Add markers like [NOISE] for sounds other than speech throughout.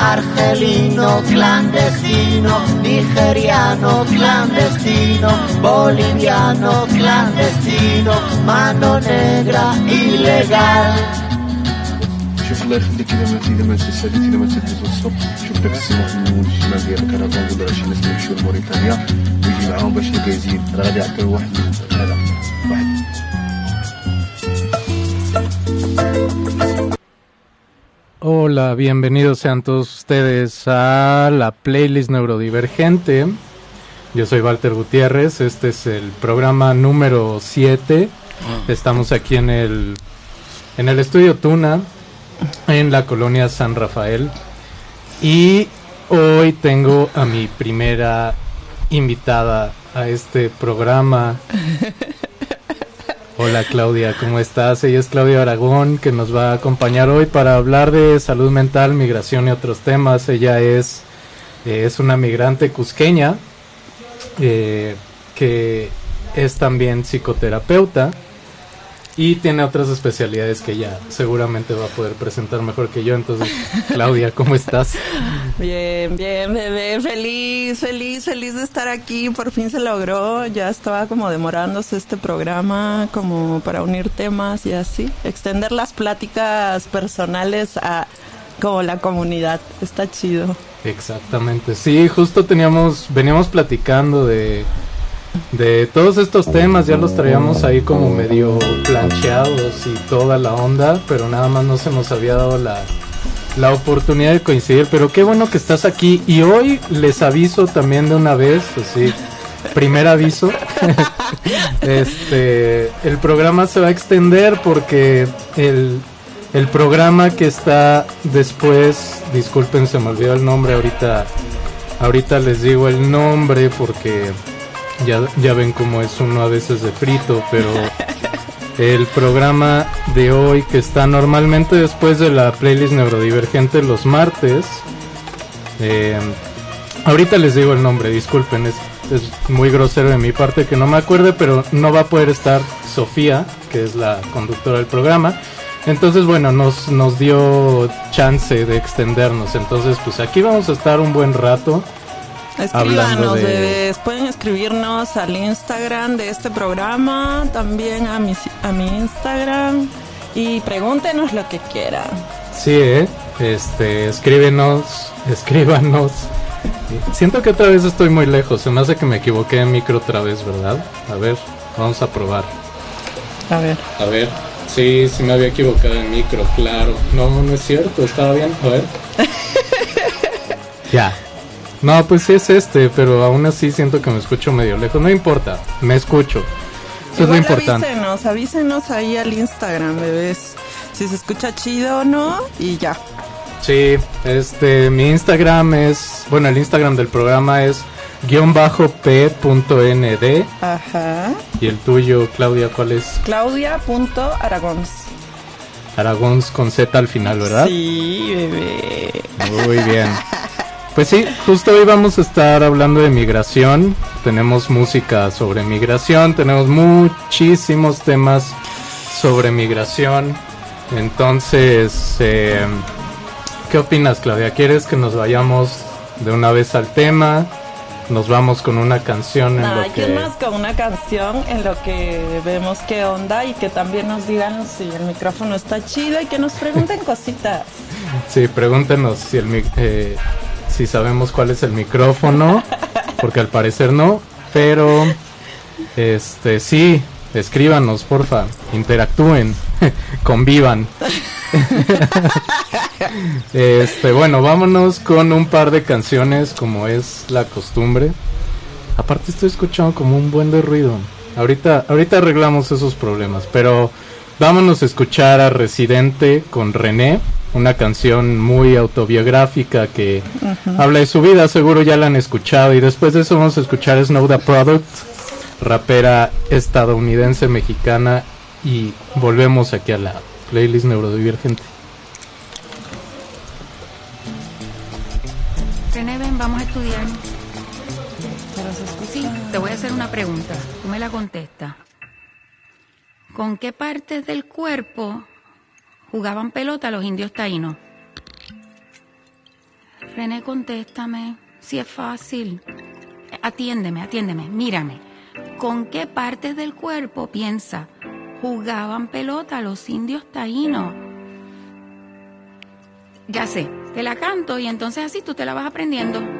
Argelino clandestino, nigeriano clandestino, boliviano clandestino, mano negra ilegal. شوف الله يخليك اذا مات اذا مات ساليت اذا مات تدوز الصب شوف داك السماح من الشمال ديال الكرفان ولا شي ناس يمشيو لموريتانيا ويجي معاهم باش يلقى يزيد راه غادي يعطيو واحد هذا واحد Hola, bienvenidos sean todos ustedes a la playlist neurodivergente. Yo soy Walter Gutiérrez, este es el programa número 7. Estamos aquí en el en el estudio Tuna en la colonia San Rafael y hoy tengo a mi primera invitada a este programa. [LAUGHS] Hola Claudia, ¿cómo estás? Ella es Claudia Aragón, que nos va a acompañar hoy para hablar de salud mental, migración y otros temas. Ella es, eh, es una migrante cusqueña eh, que es también psicoterapeuta y tiene otras especialidades que ella seguramente va a poder presentar mejor que yo. Entonces, Claudia, ¿cómo estás? Bien, bien, bebé, feliz, feliz, feliz de estar aquí. Por fin se logró. Ya estaba como demorándose este programa, como para unir temas y así. Extender las pláticas personales a como la comunidad. Está chido. Exactamente. Sí, justo teníamos, veníamos platicando de de todos estos temas ya los traíamos ahí como medio plancheados y toda la onda, pero nada más no se nos había dado la, la oportunidad de coincidir. Pero qué bueno que estás aquí y hoy les aviso también de una vez, pues sí, primer aviso. [LAUGHS] este, el programa se va a extender porque el, el programa que está después, disculpen, se me olvidó el nombre ahorita. Ahorita les digo el nombre porque ya, ya ven cómo es uno a veces de frito, pero el programa de hoy que está normalmente después de la playlist neurodivergente los martes. eh, ahorita les digo el nombre, disculpen, es, es muy grosero de mi parte que no me acuerde, pero no va a poder estar Sofía, que es la conductora del programa. Entonces, bueno, nos, nos dio chance de extendernos. Entonces, pues aquí vamos a estar un buen rato. Escríbanos, de- bebés. Pueden escribirnos al Instagram de este programa, también a mi, a mi Instagram. Y pregúntenos lo que quieran. Sí, ¿eh? Este, escríbenos, [LAUGHS] escríbanos. Siento que otra vez estoy muy lejos. Se me hace que me equivoqué de micro otra vez, ¿verdad? A ver, vamos a probar. A ver. A ver. Sí, sí me había equivocado en micro, claro. No, no es cierto, estaba bien. A ver. [LAUGHS] ya. No, pues sí es este, pero aún así siento que me escucho medio lejos. No importa, me escucho. Eso es lo importante. avísenos, avísenos ahí al Instagram, bebés. Si se escucha chido o no, y ya. Sí, este, mi Instagram es, bueno, el Instagram del programa es guion bajo p.nd Ajá. y el tuyo, Claudia, ¿cuál es? Claudia.aragons. Aragón con Z al final, ¿verdad? Sí, bebé. Muy bien. [LAUGHS] Pues sí, justo hoy vamos a estar hablando de migración. Tenemos música sobre migración, tenemos muchísimos temas sobre migración. Entonces, eh, ¿qué opinas, Claudia? ¿Quieres que nos vayamos de una vez al tema? Nos vamos con una canción en Nah, lo que... más con una canción en lo que vemos qué onda y que también nos digan si el micrófono está chido y que nos pregunten [LAUGHS] cositas. Sí, pregúntenos si, el, mic- eh, si sabemos cuál es el micrófono, porque al parecer no, pero este sí, escríbanos, porfa, interactúen, [LAUGHS] convivan. [LAUGHS] este, bueno, vámonos con un par de canciones como es la costumbre. Aparte estoy escuchando como un buen de ruido. Ahorita, ahorita arreglamos esos problemas, pero vámonos a escuchar a Residente con René, una canción muy autobiográfica que habla de su vida, seguro ya la han escuchado. Y después de eso vamos a escuchar Snow the Product, rapera estadounidense mexicana. Y volvemos aquí a la playlist neurodivergente. Ven, vamos a estudiar. Sí, te voy a hacer una pregunta. Tú me la contestas. ¿Con qué partes del cuerpo jugaban pelota los indios taínos? René, contéstame. Si es fácil. Atiéndeme, atiéndeme, mírame. ¿Con qué partes del cuerpo, piensa, jugaban pelota los indios taínos? Ya sé, te la canto y entonces así tú te la vas aprendiendo.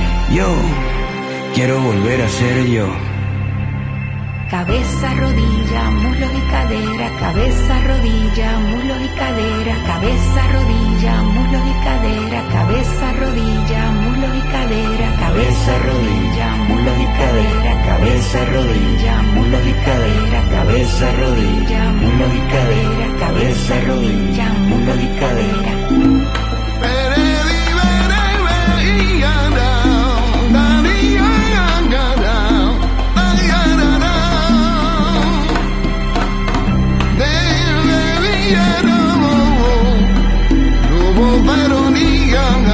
Yo quiero volver a ser yo. Cabeza, rodilla, muslo y cadera, cabeza, rodilla, muslo y cadera, cabeza, rodilla, muslo y cadera, cabeza, rodilla, muslo y cadera, cabeza, rodilla, muslo y cadera, cabeza, rodilla, muslo y cadera, cabeza, rodilla, muslo y cadera, cabeza, rodilla, muslo y cadera. Veronica.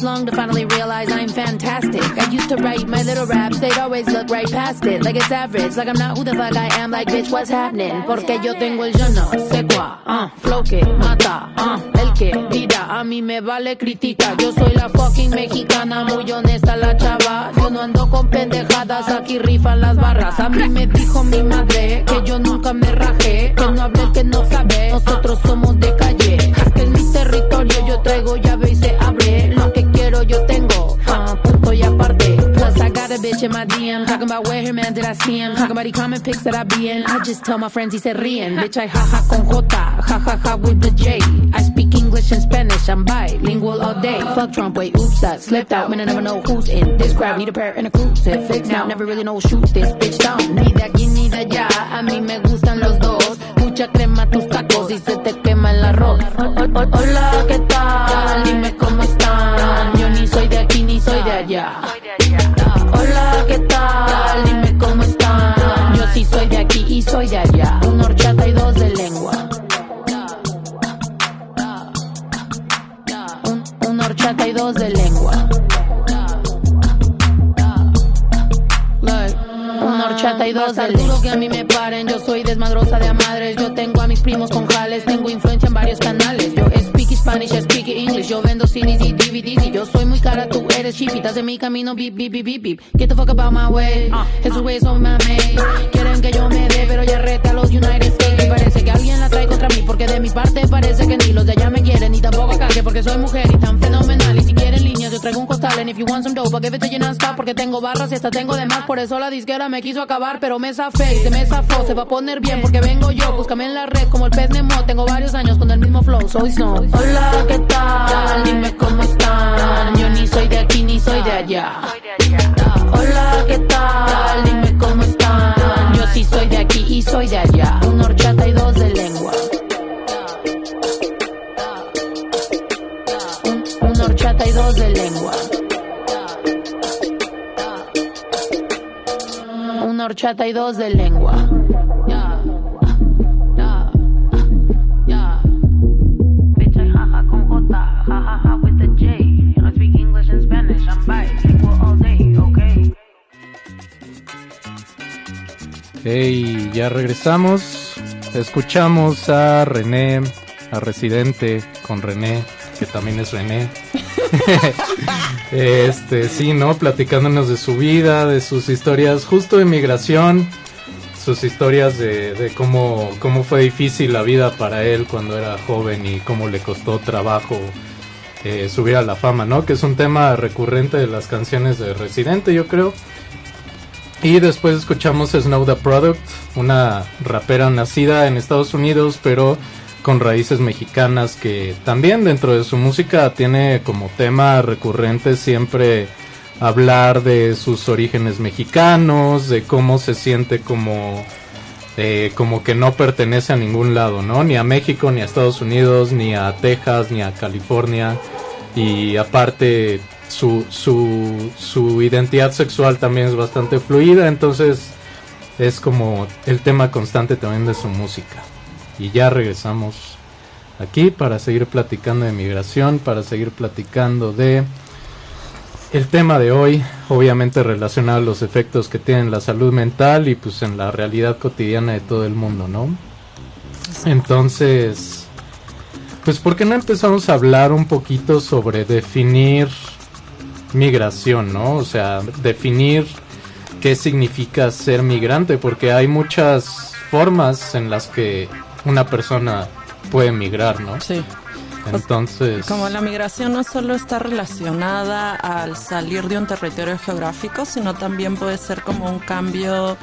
Long to finally realize I'm fantastic. I used to write my little raps, they'd always look right past it. Like it's average, like I'm not who the fuck I am, like bitch, what's happening? Porque yo tengo el yo no sé cuá, uh, flow que mata, uh, el que tira, a mí me vale critica. Yo soy la fucking mexicana, muy honesta la chava. Yo no ando con pendejadas, aquí rifan las barras. A mí me dijo mi madre que yo nunca me rajé, que no hable el que no sabe. Nosotros somos de calle, es que en mi territorio yo traigo llave y se Yo tengo, uh, punto y aparte. Plus, I got a bitch in my DM, talking about where her man did I see him, talking about the comment pics that I be in. I just tell my friends he se ríen, bitch, I jaja con J, jajaja with the J. I speak English and Spanish, I'm bilingual all day. Fuck Trump, wait, oops, that slipped out, man, I never know who's in this crowd. Need a pair and a crew fix now, never really know shoot this bitch down. Ni de aquí ni de allá, a mí me gustan los dos. Mucha crema tus tacos y se te quema el arroz. Hola, De a madres. Yo tengo a mis primos con jales. Tengo influencia en varios canales. Yo speak Spanish, speak English. Yo vendo CDs y DVDs. Y yo soy muy cara, tú eres cheap. Estás en mi camino, beep, beep, beep, beep, beep. Get the fuck about my way. Esos güeyes son mame. Quieren que yo me dé, pero ya reta a los United States. Y parece que alguien la trae contra mí. Porque de mi parte parece que ni los de allá me quieren. Ni tampoco calle porque soy mujer y tan fenomenal. Y si quieren líneas, yo traigo un. If you want some dope, I'll give it to you. Porque tengo barras y hasta tengo de más. Por eso la disquera me quiso acabar, pero me zafé se me zafó. Se va a poner bien porque vengo yo. Búscame en la red como el pez Nemo. Tengo varios años con el mismo flow. Soy son. Hola, ¿qué tal? Dime cómo están. Yo ni soy de aquí ni soy de allá. Hola, ¿qué tal? Dime cómo están. Yo sí soy de aquí y soy de allá. Un horchata y dos de lengua. Un horchata y dos de lengua. Horchata y dos de lengua. Bitch, I jaja con J, jajaja with the J. I speak English and Spanish, I'm bilingual all day, okay? Hey, ya regresamos. Escuchamos a René, a Residente con René, que también es René. [LAUGHS] este, sí, ¿no? Platicándonos de su vida, de sus historias justo de migración, sus historias de, cómo, cómo fue difícil la vida para él cuando era joven y cómo le costó trabajo eh, subir a la fama, ¿no? Que es un tema recurrente de las canciones de Residente, yo creo. Y después escuchamos Snow the Product, una rapera nacida en Estados Unidos, pero con raíces mexicanas que también dentro de su música tiene como tema recurrente siempre hablar de sus orígenes mexicanos, de cómo se siente como eh, como que no pertenece a ningún lado, ¿no? Ni a México, ni a Estados Unidos, ni a Texas, ni a California. Y aparte su, su, su identidad sexual también es bastante fluida, entonces es como el tema constante también de su música. Y ya regresamos aquí para seguir platicando de migración, para seguir platicando de el tema de hoy, obviamente relacionado a los efectos que tiene en la salud mental y pues en la realidad cotidiana de todo el mundo, ¿no? Entonces, pues ¿por qué no empezamos a hablar un poquito sobre definir migración, ¿no? O sea, definir qué significa ser migrante, porque hay muchas formas en las que una persona puede migrar, ¿no? Sí. Entonces, Como la migración no solo está relacionada al salir de un territorio geográfico, sino también puede ser como un cambio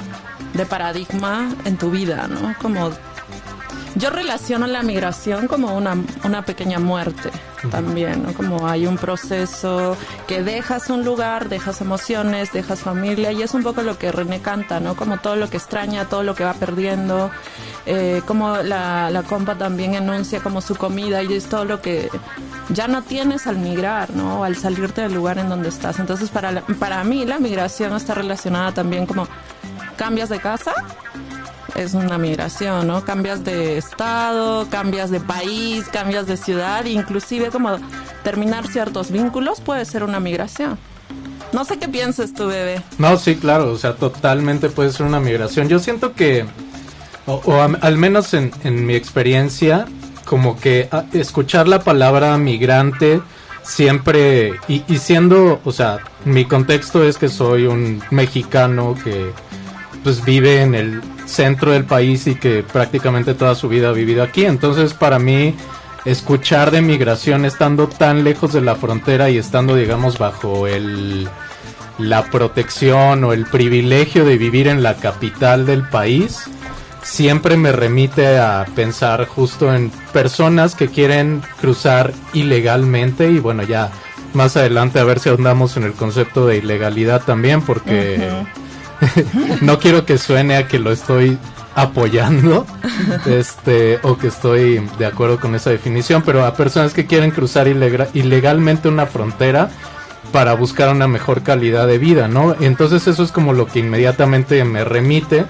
de paradigma en tu vida, ¿no? Como yo relaciono la migración como una, una pequeña muerte también, ¿no? Como hay un proceso que dejas un lugar, dejas emociones, dejas familia y es un poco lo que René canta, ¿no? Como todo lo que extraña, todo lo que va perdiendo, eh, como la, la compa también enuncia como su comida y es todo lo que ya no tienes al migrar, ¿no? Al salirte del lugar en donde estás. Entonces para, la- para mí la migración está relacionada también como cambias de casa, es una migración, ¿no? Cambias de estado, cambias de país, cambias de ciudad, inclusive como terminar ciertos vínculos puede ser una migración. No sé qué piensas tú, bebé. No, sí, claro, o sea, totalmente puede ser una migración. Yo siento que, o, o am- al menos en, en mi experiencia, como que escuchar la palabra migrante siempre, y, y siendo, o sea, mi contexto es que soy un mexicano que pues vive en el centro del país y que prácticamente toda su vida ha vivido aquí. Entonces, para mí, escuchar de migración estando tan lejos de la frontera y estando, digamos, bajo el la protección o el privilegio de vivir en la capital del país, siempre me remite a pensar justo en personas que quieren cruzar ilegalmente y bueno, ya más adelante a ver si ahondamos en el concepto de ilegalidad también porque [LAUGHS] no quiero que suene a que lo estoy apoyando [LAUGHS] este o que estoy de acuerdo con esa definición pero a personas que quieren cruzar ilegalmente una frontera para buscar una mejor calidad de vida no entonces eso es como lo que inmediatamente me remite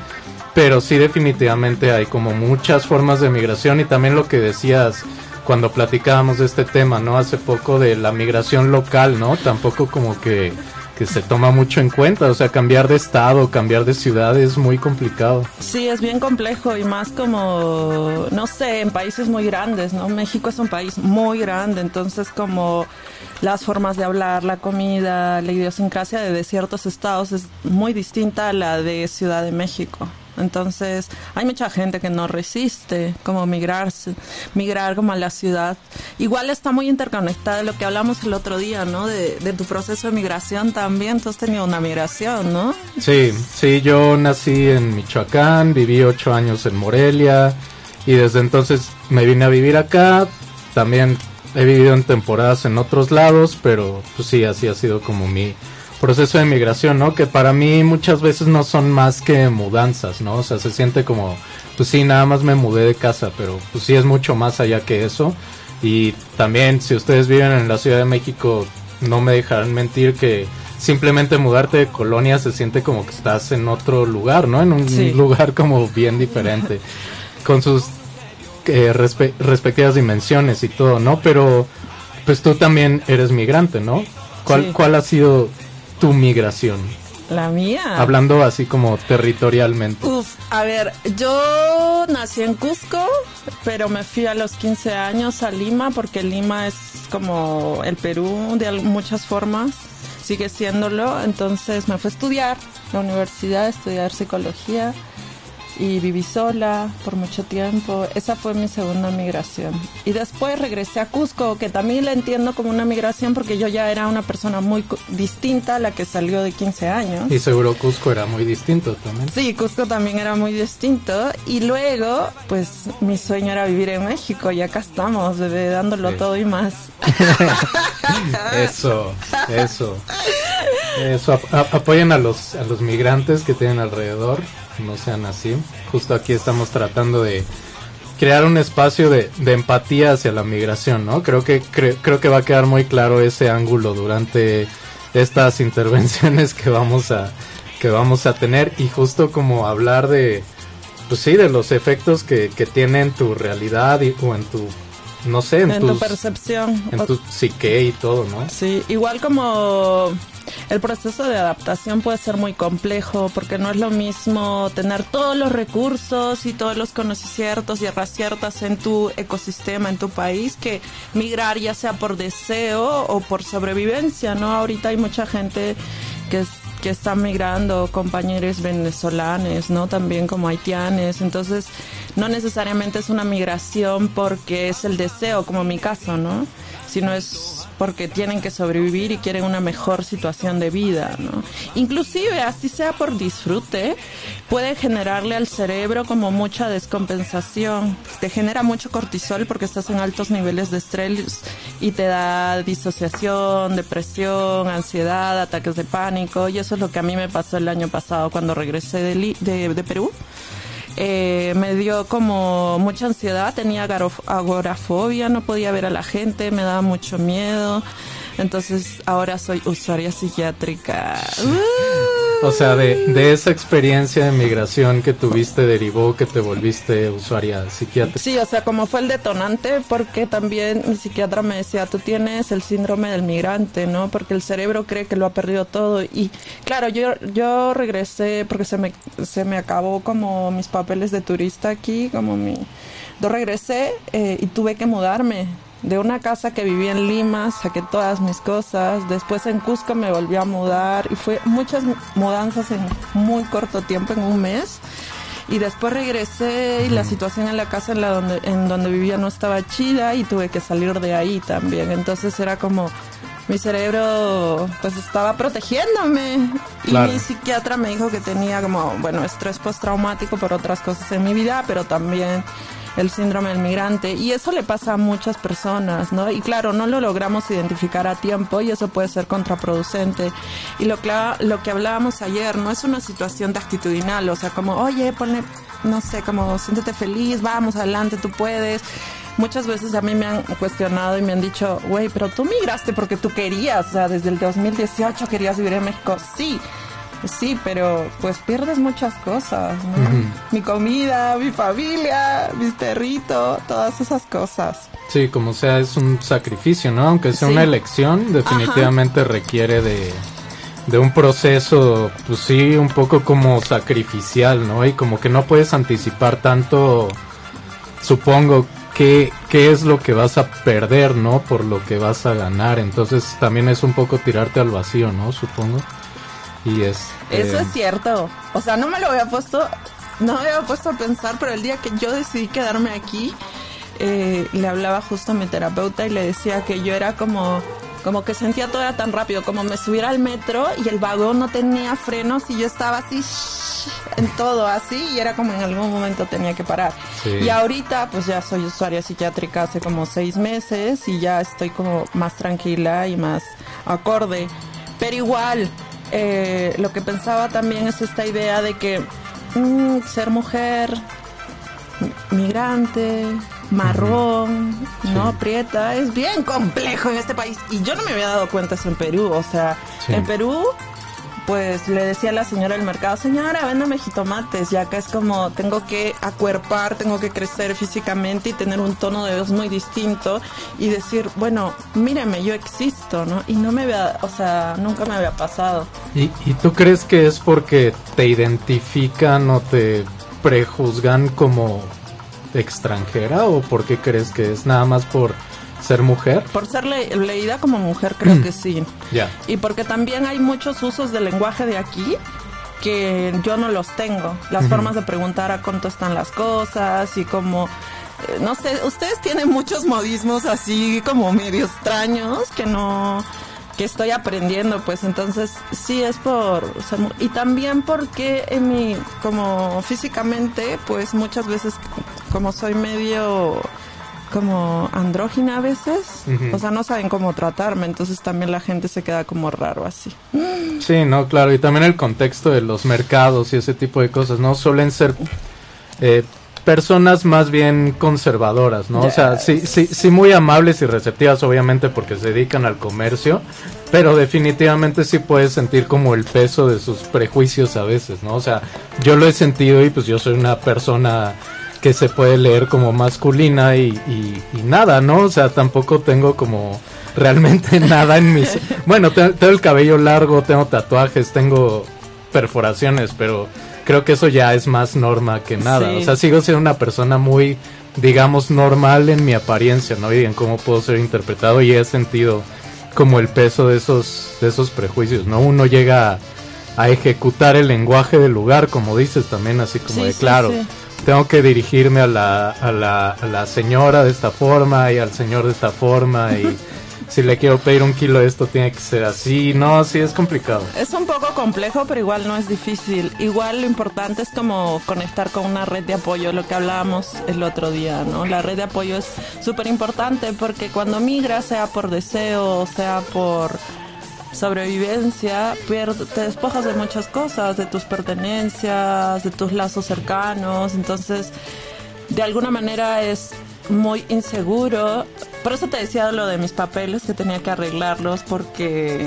pero sí definitivamente hay como muchas formas de migración y también lo que decías cuando platicábamos de este tema no hace poco de la migración local no tampoco como que que se toma mucho en cuenta. O sea, cambiar de estado, cambiar de ciudad es muy complicado. Sí, es bien complejo y más como, no sé, en países muy grandes, ¿no? México es un país muy grande, entonces como las formas de hablar, la comida, la idiosincrasia de ciertos estados es muy distinta a la de Ciudad de México. Entonces, hay mucha gente que no resiste como migrarse, migrar como a la ciudad. Igual está muy interconectada lo que hablamos el otro día, ¿no? De, de tu proceso de migración también. Tú has tenido una migración, ¿no? Sí, sí, yo nací en Michoacán, viví ocho años en Morelia y desde entonces me vine a vivir acá. También he vivido en temporadas en otros lados, pero pues sí, así ha sido como mi proceso de migración, ¿no? Que para mí muchas veces no son más que mudanzas, ¿no? O sea, se siente como, pues sí, nada más me mudé de casa, pero pues sí es mucho más allá que eso. Y también, si ustedes viven en la Ciudad de México, no me dejarán mentir que simplemente mudarte de colonia se siente como que estás en otro lugar, ¿no? En un Sí. lugar como bien diferente, [LAUGHS] con sus eh, respe- respectivas dimensiones y todo, ¿no? Pero pues tú también eres migrante, ¿no? ¿Cuál, Sí. ¿Cuál ha sido tu migración? La mía. Hablando así como territorialmente. Uf, a ver, yo nací en Cusco, pero me fui a los 15 años a Lima porque Lima es como el Perú de muchas formas, sigue siéndolo. Entonces me fui a estudiar a la universidad, a estudiar psicología y viví sola por mucho tiempo. Esa fue mi segunda migración. Y después regresé a Cusco, que también la entiendo como una migración porque yo ya era una persona muy distinta a la que salió de 15 años. Y seguro Cusco era muy distinto también. Sí, Cusco también era muy distinto. Y luego, pues mi sueño era vivir en México y acá estamos, bebé, dándolo Sí. todo y más. [LAUGHS] Eso, eso. Eso, ap- apoyen a los, a los migrantes que tienen alrededor, no sean así. Justo aquí estamos tratando de crear un espacio de, de empatía hacia la migración, ¿no? Creo que, cre- creo que va a quedar muy claro ese ángulo durante estas [LAUGHS] intervenciones que vamos a, que vamos a tener y justo como hablar de, pues sí, de los efectos que, que tiene en tu realidad y, o en tu, no sé, en, En tu percepción. en tu psique y todo, ¿no? Sí, igual como el proceso de adaptación puede ser muy complejo porque no es lo mismo tener todos los recursos y todos los conocimientos y herraciertas en tu ecosistema, en tu país, que migrar ya sea por deseo o por sobrevivencia, ¿no? Ahorita hay mucha gente que es que están migrando compañeros venezolanos, ¿no? También como haitianes. Entonces, no necesariamente es una migración porque es el deseo, como mi caso, ¿no? Sino es porque tienen que sobrevivir y quieren una mejor situación de vida, ¿no? Inclusive, así sea por disfrute, puede generarle al cerebro como mucha descompensación. Te genera mucho cortisol porque estás en altos niveles de estrés y te da disociación, depresión, ansiedad, ataques de pánico. Y eso es lo que a mí me pasó el año pasado cuando regresé de, de, de Perú. Eh, me dio como mucha ansiedad, tenía agoraf- agorafobia, no podía ver a la gente, me daba mucho miedo. Entonces ahora soy usuaria psiquiátrica. ¡Uh! O sea, de, de esa experiencia de migración que tuviste derivó que te volviste usuaria psiquiátrica. Sí, o sea, como fue el detonante, porque también mi psiquiatra me decía, tú tienes el síndrome del migrante, ¿no? Porque el cerebro cree que lo ha perdido todo. Y claro, yo, yo regresé porque se me, se me acabó como mis papeles de turista aquí, como mi... Yo regresé eh, y tuve que mudarme. De una casa que vivía en Lima, saqué todas mis cosas. Después en Cusco me volví a mudar y fue muchas mudanzas en muy corto tiempo, en un mes. Y después regresé y la situación en la casa en, la donde, en donde vivía no estaba chida y tuve que salir de ahí también. Entonces era como mi cerebro pues estaba protegiéndome. Y Claro. mi psiquiatra me dijo que tenía como, bueno, estrés postraumático por otras cosas en mi vida, pero también el síndrome del migrante. Y eso le pasa a muchas personas, ¿no? Y claro, no lo logramos identificar a tiempo y eso puede ser contraproducente. Y lo que, lo que hablábamos ayer, no es una situación de actitudinal, o sea, como, oye, ponle, no sé, como, siéntete feliz, vamos, adelante, tú puedes. Muchas veces a mí me han cuestionado y me han dicho, güey, pero tú migraste porque tú querías, o sea, desde el 2018 querías vivir en México. Sí, sí, pero pues pierdes muchas cosas, ¿no? Mi comida, mi familia, mis perritos, todas esas cosas. Sí, como sea, es un sacrificio, ¿no? Aunque sea Sí. una elección, definitivamente requiere de, de un proceso, pues sí, un poco como sacrificial, ¿no? Y como que no puedes anticipar tanto, supongo, qué, qué es lo que vas a perder, ¿no? Por lo que vas a ganar. Entonces también es un poco tirarte al vacío, ¿no? Supongo. Y es... Eso es cierto. O sea, no me lo había puesto, no me había puesto a pensar, pero el día que yo decidí quedarme aquí, eh, le hablaba justo a mi terapeuta y le decía que yo era como como que sentía todo era tan rápido, como me subiera al metro y el vagón no tenía frenos y yo estaba así en todo así y era como en algún momento tenía que parar. Y ahorita pues ya soy usuaria psiquiátrica hace como seis meses y ya estoy como más tranquila y más acorde. Pero igual, eh, lo que pensaba también es esta idea de que mm, ser mujer, migrante, marrón, ¿no? Prieta, es bien complejo en este país. Y yo no me había dado cuenta eso en Perú. O sea, en Perú, pues le decía a la señora del mercado, señora, véndame jitomates. Ya acá es como, tengo que acuerpar, tengo que crecer físicamente y tener un tono de voz muy distinto. Y decir, bueno, míreme, yo existo, ¿no? Y no me había, o sea, nunca me había pasado. ¿Y, y tú crees que es porque te identifican o te prejuzgan como extranjera o por qué crees que es nada más por ser mujer? Por ser leída como mujer creo que sí. Ya. Y porque también hay muchos usos del lenguaje de aquí que yo no los tengo. Las formas de preguntar a cuánto están las cosas y como eh, no sé, ustedes tienen muchos modismos así como medio extraños que no que estoy aprendiendo, pues entonces sí es por ser, y también porque en mi como físicamente, pues muchas veces como soy medio como andrógina a veces, o sea, no saben cómo tratarme, entonces también la gente se queda como raro así. Sí, no, claro, y también el contexto de los mercados y ese tipo de cosas, ¿no? Suelen ser eh, personas más bien conservadoras, ¿no? O sea, sí, sí, sí muy amables y receptivas, obviamente, porque se dedican al comercio, pero definitivamente sí puedes sentir como el peso de sus prejuicios a veces, ¿no? O sea, yo lo he sentido y pues yo soy una persona que se puede leer como masculina y, y, nada, ¿no? O sea, tampoco tengo como realmente [LAUGHS] nada en mis... Bueno, tengo el cabello largo, tengo tatuajes, tengo perforaciones, pero creo que eso ya es más norma que nada. O sea, sigo siendo una persona muy, digamos, normal en mi apariencia, ¿no? Y en cómo puedo ser interpretado y he sentido como el peso de esos, de esos prejuicios, ¿no? Uno llega a, ejecutar el lenguaje del lugar, como dices también, así como de claro. Tengo que dirigirme a la, a, la, a la señora de esta forma y al señor de esta forma y [LAUGHS] si le quiero pedir un kilo de esto tiene que ser así. No, sí es complicado. Es un poco complejo, pero igual no es difícil. Igual lo importante es como conectar con una red de apoyo, lo que hablábamos el otro día, ¿no? La red de apoyo es súper importante porque cuando migras, sea por deseo, sea por sobrevivencia, te despojas de muchas cosas, de tus pertenencias, de tus lazos cercanos, entonces de alguna manera es muy inseguro. Por eso te decía lo de mis papeles, que tenía que arreglarlos, porque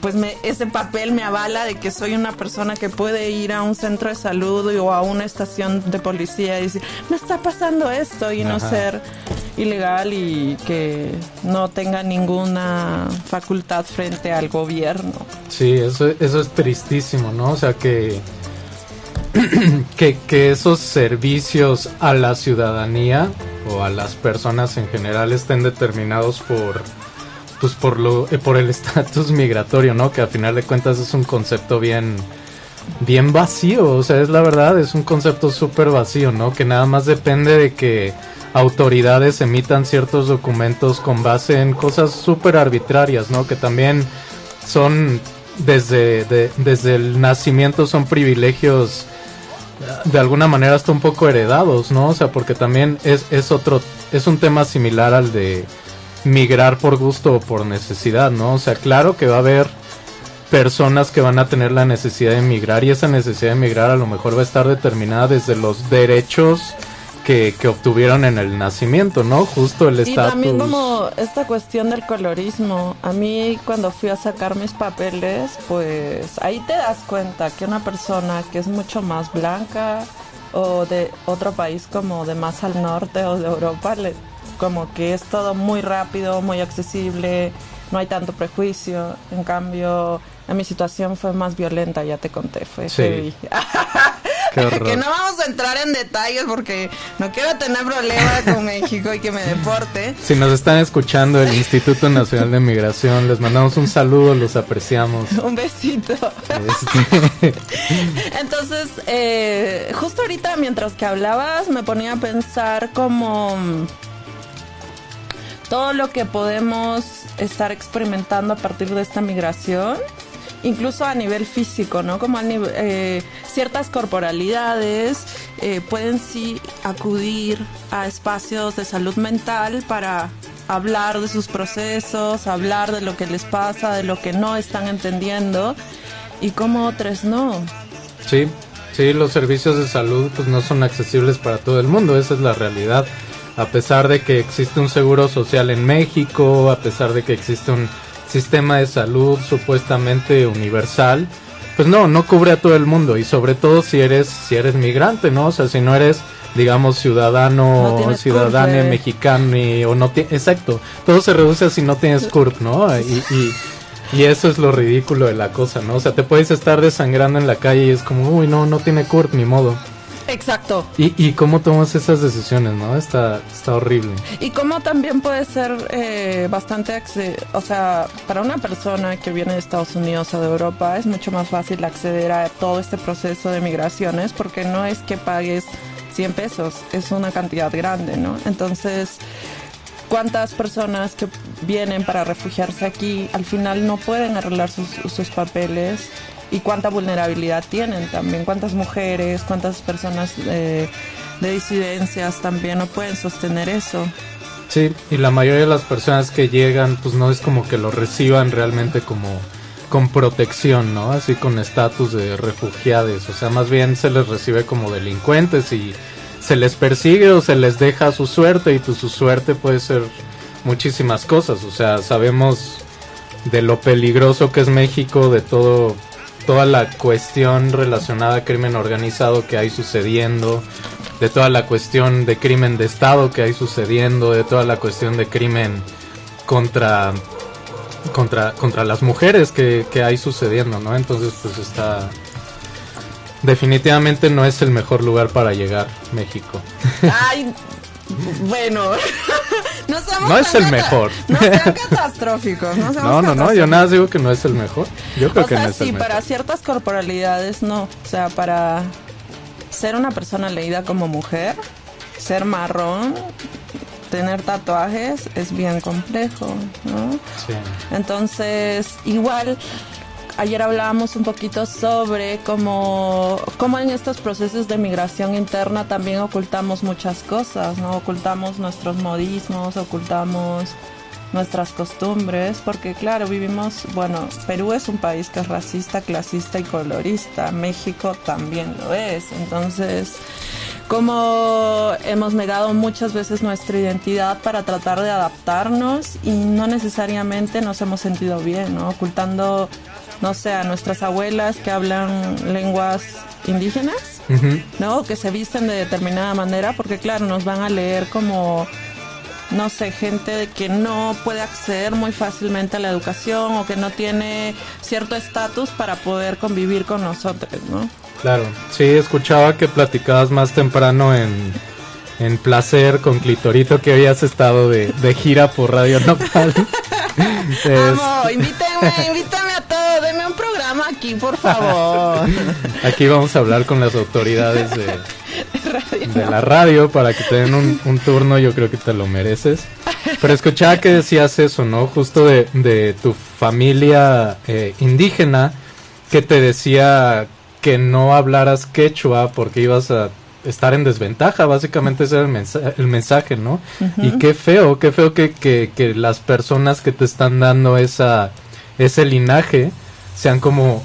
pues me, ese papel me avala de que soy una persona que puede ir a un centro de salud o a una estación de policía y decir, me está pasando esto y no ser ilegal y que no tenga ninguna facultad frente al gobierno. Sí, eso, eso es tristísimo, ¿no? O sea que [CLEARS THROAT] que, que, esos servicios a la ciudadanía o a las personas en general estén determinados por pues por lo eh, por el [LAUGHS] estatus migratorio, ¿no? Que a final de cuentas es un concepto bien bien vacío, o sea, es la verdad, es un concepto súper vacío, ¿no? Que nada más depende de que autoridades emitan ciertos documentos con base en cosas súper arbitrarias, ¿no? Que también son desde, desde el nacimiento son privilegios de alguna manera hasta un poco heredados, ¿no? O sea, porque también es, es otro, es un tema similar al de migrar por gusto o por necesidad, ¿no? O sea, claro que va a haber personas que van a tener la necesidad de emigrar y esa necesidad de emigrar a lo mejor va a estar determinada desde los derechos que, obtuvieron en el nacimiento, ¿no? Justo el estatus. Y también como esta cuestión del colorismo. A mí cuando fui a sacar mis papeles, pues ahí te das cuenta que una persona que es mucho más blanca o de otro país como de más al norte o de Europa, le, como que es todo muy rápido, muy accesible, no hay tanto prejuicio. En cambio, mi situación fue más violenta, ya te conté, fue Sí. heavy. [LAUGHS] Que no vamos a entrar en detalles porque no quiero tener problemas con [LAUGHS] México y que me deporte. Si nos están escuchando el Instituto Nacional de Migración, les mandamos un saludo, los apreciamos. [LAUGHS] Un besito. Este, Entonces, eh, justo ahorita mientras que hablabas me ponía a pensar como todo lo que podemos estar experimentando a partir de esta migración, incluso a nivel físico, ¿no? Como eh, ciertas corporalidades eh, pueden sí acudir a espacios de salud mental para hablar de sus procesos, hablar de lo que les pasa, de lo que no están entendiendo y como otras no. sí, sí, los servicios de salud pues no son accesibles para todo el mundo, esa es la realidad. A pesar de que existe un seguro social en México, a pesar de que existe un sistema de salud supuestamente universal, pues no, no cubre a todo el mundo y sobre todo si eres si eres migrante, ¿no? O sea, si no eres digamos No ciudadano, tienes ciudadana CURP, eh. mexicano y- o no tiene, exacto, todo se reduce a si no tienes CURP, ¿no? Y, y, y eso es lo ridículo de la cosa, ¿no? O sea, te puedes estar desangrando en la calle y es como, uy, no, no tiene CURP, ni modo. Exacto. ¿Y, y cómo tomas esas decisiones, no? Está, está horrible. Y como también puede ser eh, bastante, o sea, para una persona que viene de Estados Unidos o de Europa es mucho más fácil acceder a todo este proceso de migraciones porque no es que pagues 100 pesos, es una cantidad grande, ¿no? Entonces, ¿cuántas personas que vienen para refugiarse aquí al final no pueden arreglar sus, sus papeles? Y cuánta vulnerabilidad tienen también, cuántas mujeres, cuántas personas eh, de disidencias también no pueden sostener eso. Sí, y la mayoría de las personas que llegan, pues no es como que lo reciban realmente como con protección, ¿no? Así con estatus de refugiados, o sea, más bien se les recibe como delincuentes y se les persigue o se les deja su suerte y pues su suerte puede ser muchísimas cosas, o sea, sabemos de lo peligroso que es México, de todo toda la cuestión relacionada a crimen organizado que hay sucediendo, de toda la cuestión de crimen de Estado que hay sucediendo, de toda la cuestión de crimen contra contra contra las mujeres que, que hay sucediendo, ¿no? Entonces, pues está definitivamente no es el mejor lugar para llegar México. [LAUGHS] Ay, bueno, [LAUGHS] no seamos No es el mejor. No sean [LAUGHS] catastróficos, no No, no, no, yo nada digo que no es el mejor. Yo creo O que sea, no es sí, el mejor. para ciertas corporalidades no. O sea, para ser una persona leída como mujer, ser marrón, tener tatuajes es bien complejo, ¿no? Sí. Entonces, igual, ayer hablábamos un poquito sobre cómo, cómo en estos procesos de migración interna también ocultamos muchas cosas, ¿no? Ocultamos nuestros modismos, ocultamos nuestras costumbres, porque claro, vivimos, bueno, Perú es un país que es racista, clasista y colorista, México también lo es, entonces como hemos negado muchas veces nuestra identidad para tratar de adaptarnos y no necesariamente nos hemos sentido bien, ¿no? Ocultando, no sé, a nuestras abuelas que hablan lenguas indígenas. ¿no? Que se visten de determinada manera, porque claro, nos van a leer como, no sé, gente que no puede acceder muy fácilmente a la educación o que no tiene cierto estatus para poder convivir con nosotros, ¿no? Claro, sí, escuchaba que platicabas más temprano en, en Placer con Clitorito que habías estado de, de gira por Radio Nopal. [LAUGHS] [LAUGHS] Es- Amo, invítenme, invítenme a todos, programa aquí, por favor. [LAUGHS] aquí vamos a hablar con las autoridades de, de la radio para que te den un, un turno, yo creo que te lo mereces. Pero escuchaba que decías eso, ¿no? Justo de, de tu familia eh, indígena que te decía que no hablaras quechua porque ibas a estar en desventaja, básicamente ese era el, mensa- el mensaje, ¿no? Y qué feo, qué feo que, que, que las personas que te están dando esa, ese linaje sean como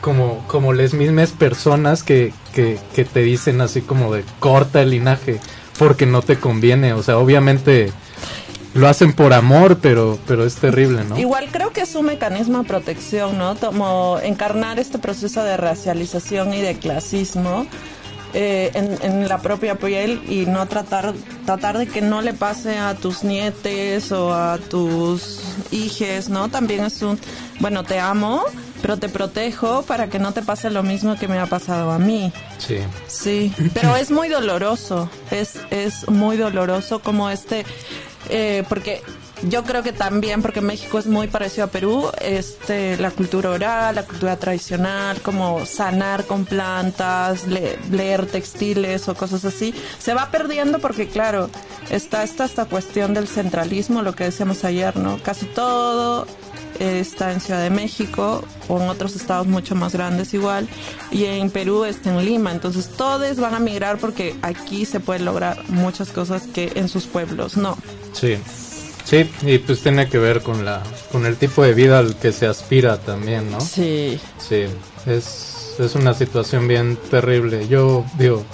como, como las mismas personas que, que, que te dicen así como de corta el linaje porque no te conviene. O sea, obviamente lo hacen por amor, pero, pero es terrible, ¿no? Igual creo que es un mecanismo de protección, ¿no? Como encarnar este proceso de racialización y de clasismo eh, en, en la propia piel y no tratar, tratar de que no le pase a tus nietes o a tus hijes, ¿no? También es un, bueno, te amo, pero te protejo para que no te pase lo mismo que me ha pasado a mí. Sí. Sí, pero es muy doloroso, es, es muy doloroso como este, eh, porque yo creo que también, porque México es muy parecido a Perú, este, la cultura oral, la cultura tradicional, como sanar con plantas, le- leer textiles o cosas así, se va perdiendo porque, claro, está esta, esta cuestión del centralismo, lo que decíamos ayer, ¿no? Casi todo está en Ciudad de México o en otros estados mucho más grandes igual y en Perú está en Lima. Entonces todos van a migrar porque aquí se puede lograr muchas cosas que en sus pueblos no. Sí, sí, y pues tiene que ver con la, con el tipo de vida al que se aspira también, ¿no? sí Sí, es, es una situación bien terrible. Yo digo,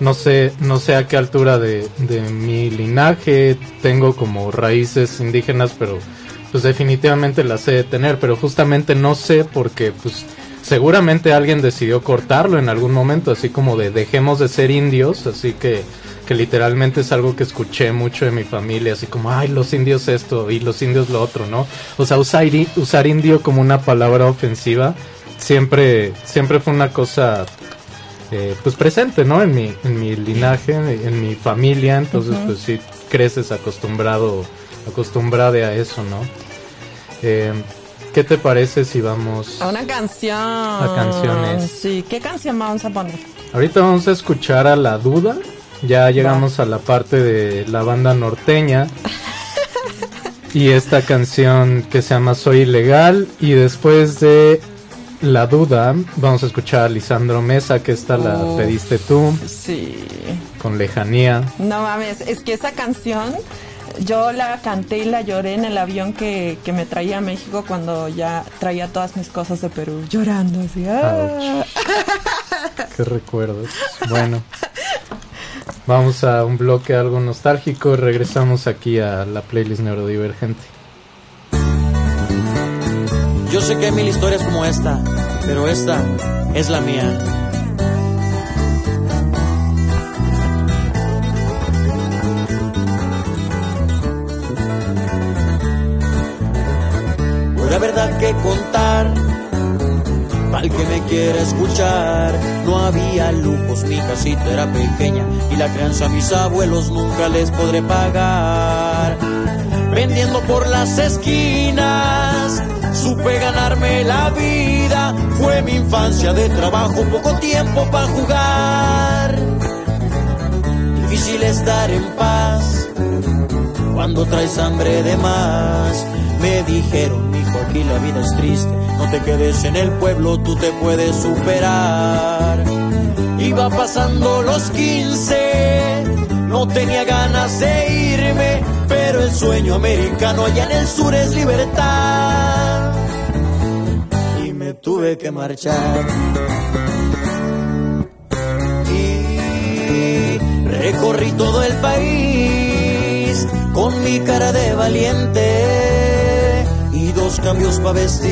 no sé, no sé a qué altura de, de mi linaje tengo como raíces indígenas, pero pues definitivamente las sé de tener, pero justamente no sé porque pues seguramente alguien decidió cortarlo en algún momento, así como de dejemos de ser indios, así que que literalmente es algo que escuché mucho de mi familia, así como, ay, los indios esto y los indios lo otro, ¿no? O sea, usar, usar indio como una palabra ofensiva siempre, siempre fue una cosa, eh, pues presente, ¿no? En mi, en mi linaje, en mi familia, entonces pues sí creces acostumbrado, acostumbrada a eso, ¿no? Eh, ¿Qué te parece si vamos... a una canción A canciones. sí qué canción vamos a poner Ahorita vamos a escuchar a La Duda. Ya llegamos a la parte de la banda norteña. [LAUGHS] y esta canción que se llama Soy Ilegal. Y después de La Duda, vamos a escuchar a Lisandro Mesa, que esta la Uf. pediste tú, sí con Lejanía. no mames es que esa canción yo la canté y la lloré en el avión que, que me traía a México cuando ya traía todas mis cosas de Perú llorando así ah. Qué recuerdos. Bueno. [LAUGHS] Vamos a un bloque algo nostálgico. Regresamos aquí a la playlist neurodivergente. Yo sé que hay mil historias como esta, pero esta es la mía. Pura verdad que contar, el que me quiera escuchar. No había lujos, mi casita era pequeña y la crianza a mis abuelos nunca les podré pagar vendiendo por las esquinas. Supe ganarme la vida, fue mi infancia de trabajo, poco tiempo para jugar. Difícil estar en paz cuando traes hambre de más. Me dijeron, aquí la vida es triste, no te quedes en el pueblo, tú te puedes superar. Iba pasando los 15, no tenía ganas de irme, pero el sueño americano allá en el sur es libertad. Y me tuve que marchar. Y recorrí todo el país con mi cara de valiente dos cambios para vestir.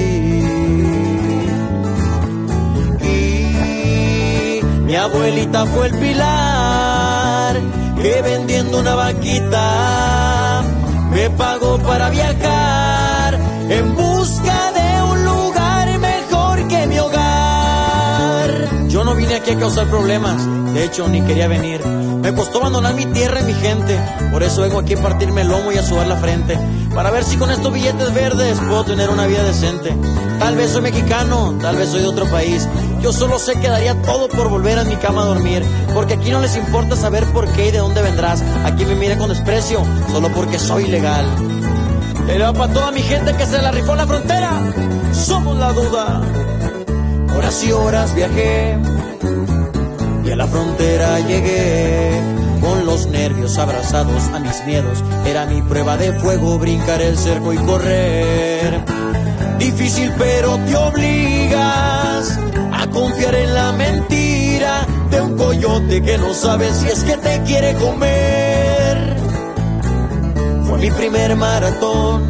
Y mi abuelita fue el pilar que vendiendo una vaquita me pagó para viajar en busca de un lugar mejor que mi hogar. Yo no vine aquí a causar problemas, de hecho ni quería venir. Me costó abandonar mi tierra y mi gente, por eso vengo aquí a partirme el lomo y a sudar la frente, para ver si con estos billetes verdes puedo tener una vida decente. Tal vez soy mexicano, tal vez soy de otro país. Yo solo sé que daría todo por volver a mi cama a dormir, porque aquí no les importa saber por qué y de dónde vendrás. Aquí me miran con desprecio, solo porque soy legal. Era para toda mi gente que se la rifó en la frontera. Somos la duda. Horas y horas viajé y a la frontera llegué. Con los nervios abrazados a mis miedos, era mi prueba de fuego brincar el cerco y correr. Difícil pero te obligas a confiar en la mentira de un coyote que no sabe si es que te quiere comer. Fue mi primer maratón,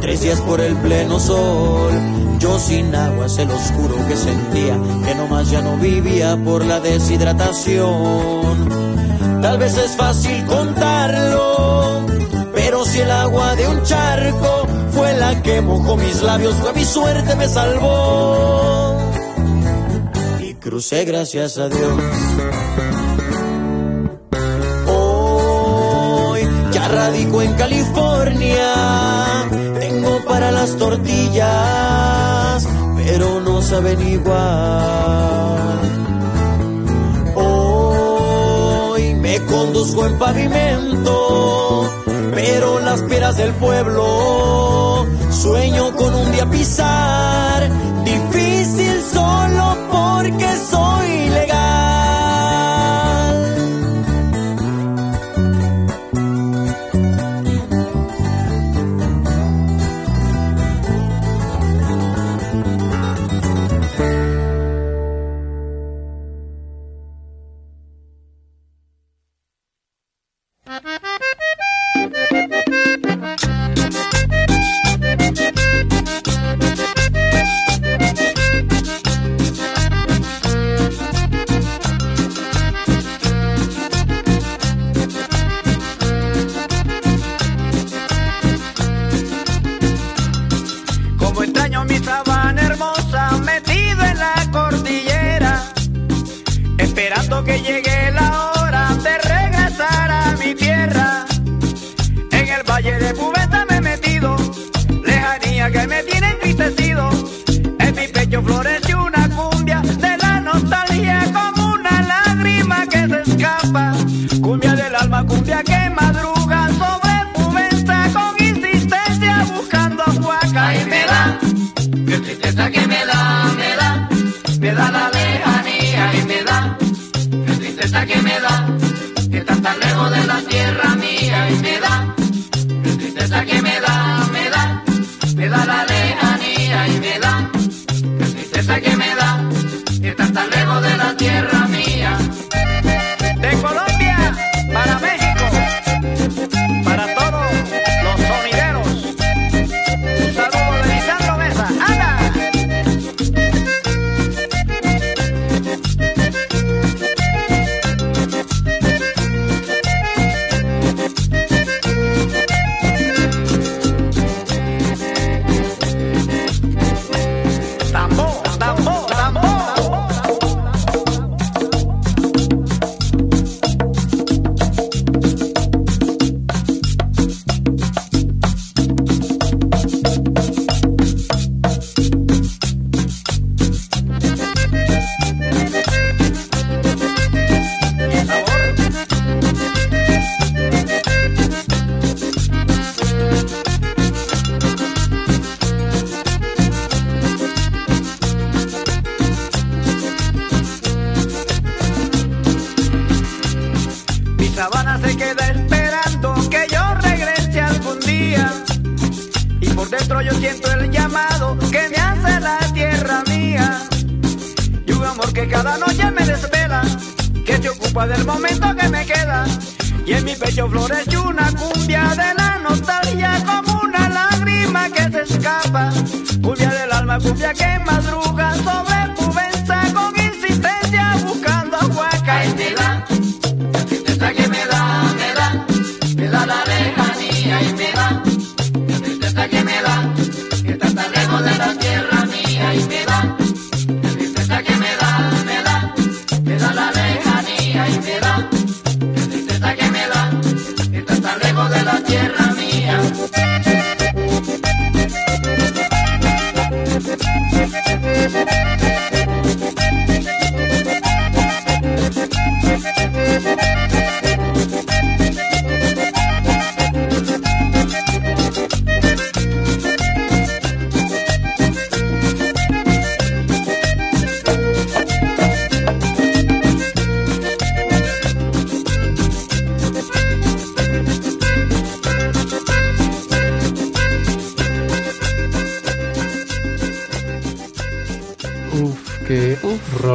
tres días por el pleno sol. Yo sin agua se lo oscuro que sentía, que nomás ya no vivía por la deshidratación. Tal vez es fácil contarlo, pero si el agua de un charco fue vela que mojó mis labios fue mi suerte, me salvó. Y crucé gracias a Dios. Hoy ya radico en California, tengo para las tortillas, pero no saben igual. Hoy me conduzco en pavimento, pero las peras del pueblo sueño con un día pisar. Difícil solo porque soy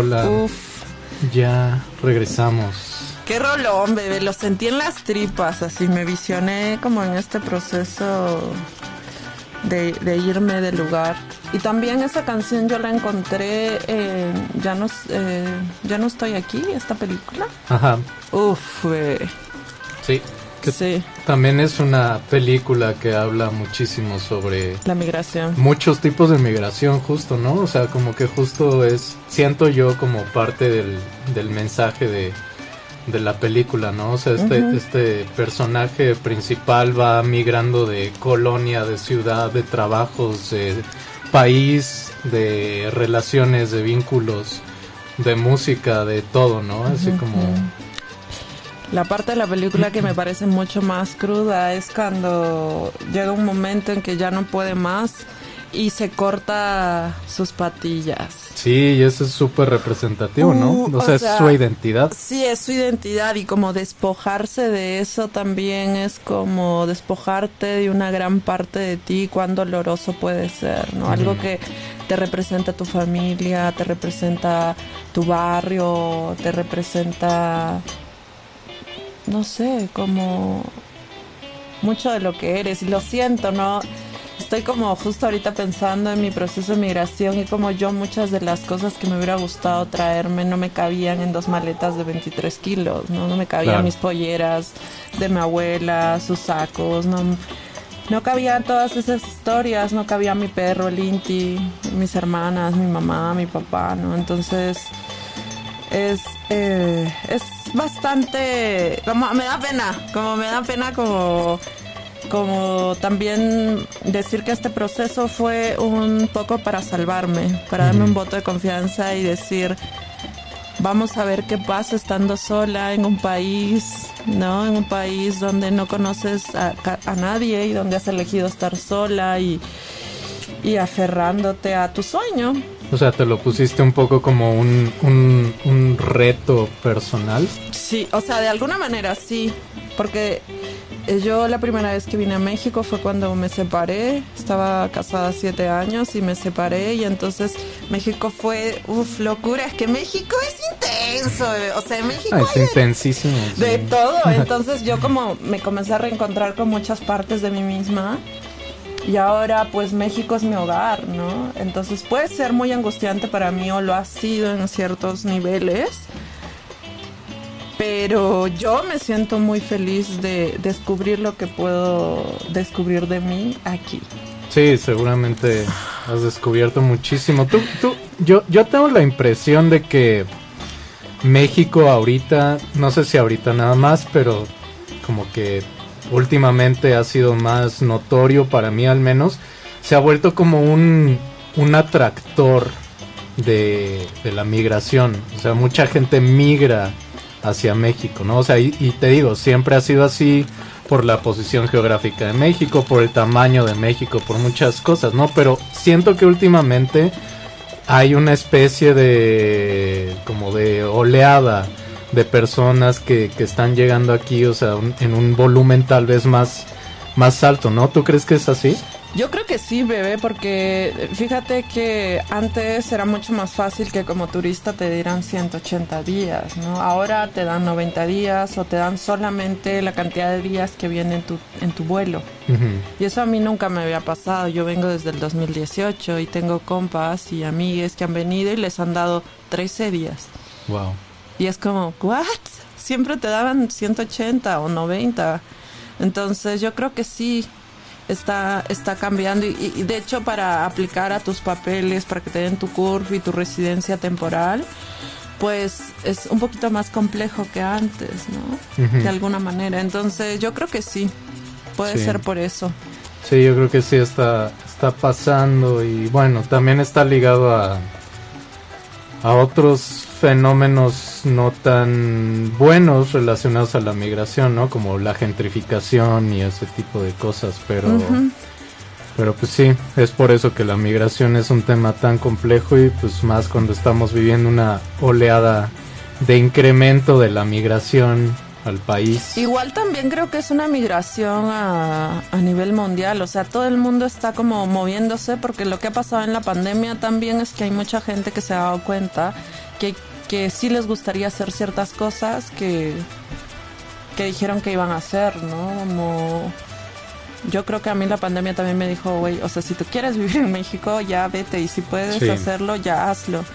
rola. Uf. Ya regresamos. Qué rolón, bebé. Lo sentí en las tripas. Así me visioné como en este proceso de, de irme del lugar. Y también esa canción yo la encontré en Ya no, eh, ya no estoy aquí, esta película. Ajá, Uf, bebé. sí. Sí, También es una película que habla muchísimo sobre la migración. muchos tipos de migración justo, ¿no? O sea, como que justo es, siento yo como parte del, del mensaje de, de la película, ¿no? O sea, este, este personaje principal va migrando de colonia, de ciudad, de trabajos, de país, de relaciones, de vínculos, de música, de todo, ¿no? Así como... La parte de la película que me parece mucho más cruda es cuando llega un momento en que ya no puede más y se corta sus patillas. Sí, y eso es súper representativo, ¿no? Uh, O o sea, es su identidad. Sí, es su identidad y como despojarse de eso también es como despojarte de una gran parte de ti, cuán doloroso puede ser, ¿no? Algo que te representa tu familia, te representa tu barrio, te representa, no sé, como mucho de lo que eres. Y lo siento, ¿no? Estoy como justo ahorita pensando en mi proceso de migración y como yo muchas de las cosas que me hubiera gustado traerme no me cabían en dos maletas de 23 kilos, ¿no? No me cabían Claro. mis polleras de mi abuela, sus sacos, no, no cabían todas esas historias, no cabía mi perro, el Inti, mis hermanas, mi mamá, mi papá, ¿no? Entonces es, eh, es bastante, como me da pena, como me da pena como, como también decir que este proceso fue un poco para salvarme, para darme un voto de confianza y decir, vamos a ver qué pasa estando sola en un país, ¿no? En un país donde no conoces a, a nadie y donde has elegido estar sola y, y aferrándote a tu sueño. O sea, te lo pusiste un poco como un, un, un reto personal. Sí, o sea, de alguna manera sí, porque eh, yo la primera vez que vine a México fue cuando me separé, estaba casada siete años y me separé y entonces México fue, uff, locura, es que México es intenso, bebé. o sea, México Ah, es de- intensísimo. sí. de todo, [LAUGHS] entonces yo como me comencé a reencontrar con muchas partes de mí misma. Y ahora pues México es mi hogar, ¿no? Entonces puede ser muy angustiante para mí o lo ha sido en ciertos niveles. Pero yo me siento muy feliz de descubrir lo que puedo descubrir de mí aquí. Sí, seguramente has descubierto muchísimo. Tú, tú, yo, yo tengo la impresión de que México ahorita, no sé si ahorita nada más, pero como que últimamente ha sido más notorio para mí al menos, se ha vuelto como un, un atractor de, de la migración. O sea, mucha gente migra hacia México, ¿no? O sea, y, te digo, siempre ha sido así por la posición geográfica de México, por el tamaño de México, por muchas cosas, ¿no? Pero siento que últimamente hay una especie de como de oleada de personas que, que están llegando aquí, o sea, un- en un volumen tal vez más, más alto, ¿no? ¿Tú crees que es así? Yo creo que sí, bebé, porque fíjate que antes era mucho más fácil que como turista te dieran 180 días, ¿no? Ahora te dan 90 días o te dan solamente la cantidad de días que viene en tu, en tu vuelo. Y eso a mí nunca me había pasado. Yo vengo desde el 2018 y tengo compas y amigues que han venido y les han dado 13 días. Wow. Y es como, ¿what? Siempre te daban 180 o 90. Entonces yo creo que sí está, está cambiando. Y, y de hecho para aplicar a tus papeles, para que te den tu CURF y tu residencia temporal, pues es un poquito más complejo que antes, ¿no? Ujú. De alguna manera. Entonces yo creo que sí. Puede Sí. ser por eso. Sí, yo creo que sí está, está pasando y bueno, también está ligado a, a otros fenómenos no tan buenos relacionados a la migración, ¿no? Como la gentrificación y ese tipo de cosas, pero, pero pues sí, es por eso que la migración es un tema tan complejo y pues más cuando estamos viviendo una oleada de incremento de la migración al país. Igual también creo que es una migración a, a nivel mundial, o sea, todo el mundo está como moviéndose porque lo que ha pasado en la pandemia también es que hay mucha gente que se ha dado cuenta que, que sí les gustaría hacer ciertas cosas que, que dijeron que iban a hacer, ¿no? Como yo creo que a mí la pandemia también me dijo, güey, o sea, si tú quieres vivir en México, ya vete y si puedes Sí. hacerlo, ya hazlo.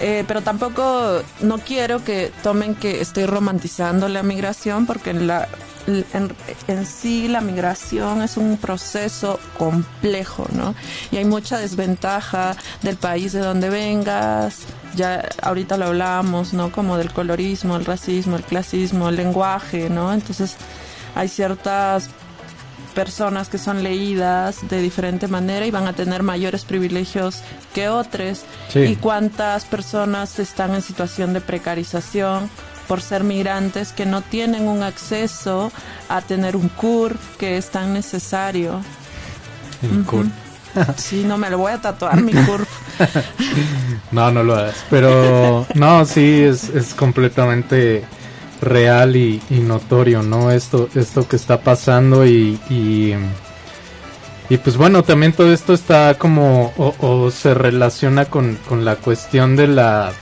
Eh, pero tampoco no quiero que tomen que estoy romantizando la migración porque la, en, en, sí la migración es un proceso complejo, ¿no? Y hay mucha desventaja del país de donde vengas, ya ahorita lo hablábamos, ¿no? Como del colorismo, el racismo, el clasismo, el lenguaje, ¿no? Entonces hay ciertas personas que son leídas de diferente manera y van a tener mayores privilegios que otros. Y cuántas personas están en situación de precarización por ser migrantes que no tienen un acceso a tener un CURF que es tan necesario. El CURF. [LAUGHS] Sí, no me lo voy a tatuar mi CURF. [LAUGHS] no, no lo hagas. Pero no, sí, es, es completamente real y, notorio, ¿no? Esto, esto que está pasando y, y, pues bueno, también todo esto está como o, se relaciona con, con, la cuestión de la...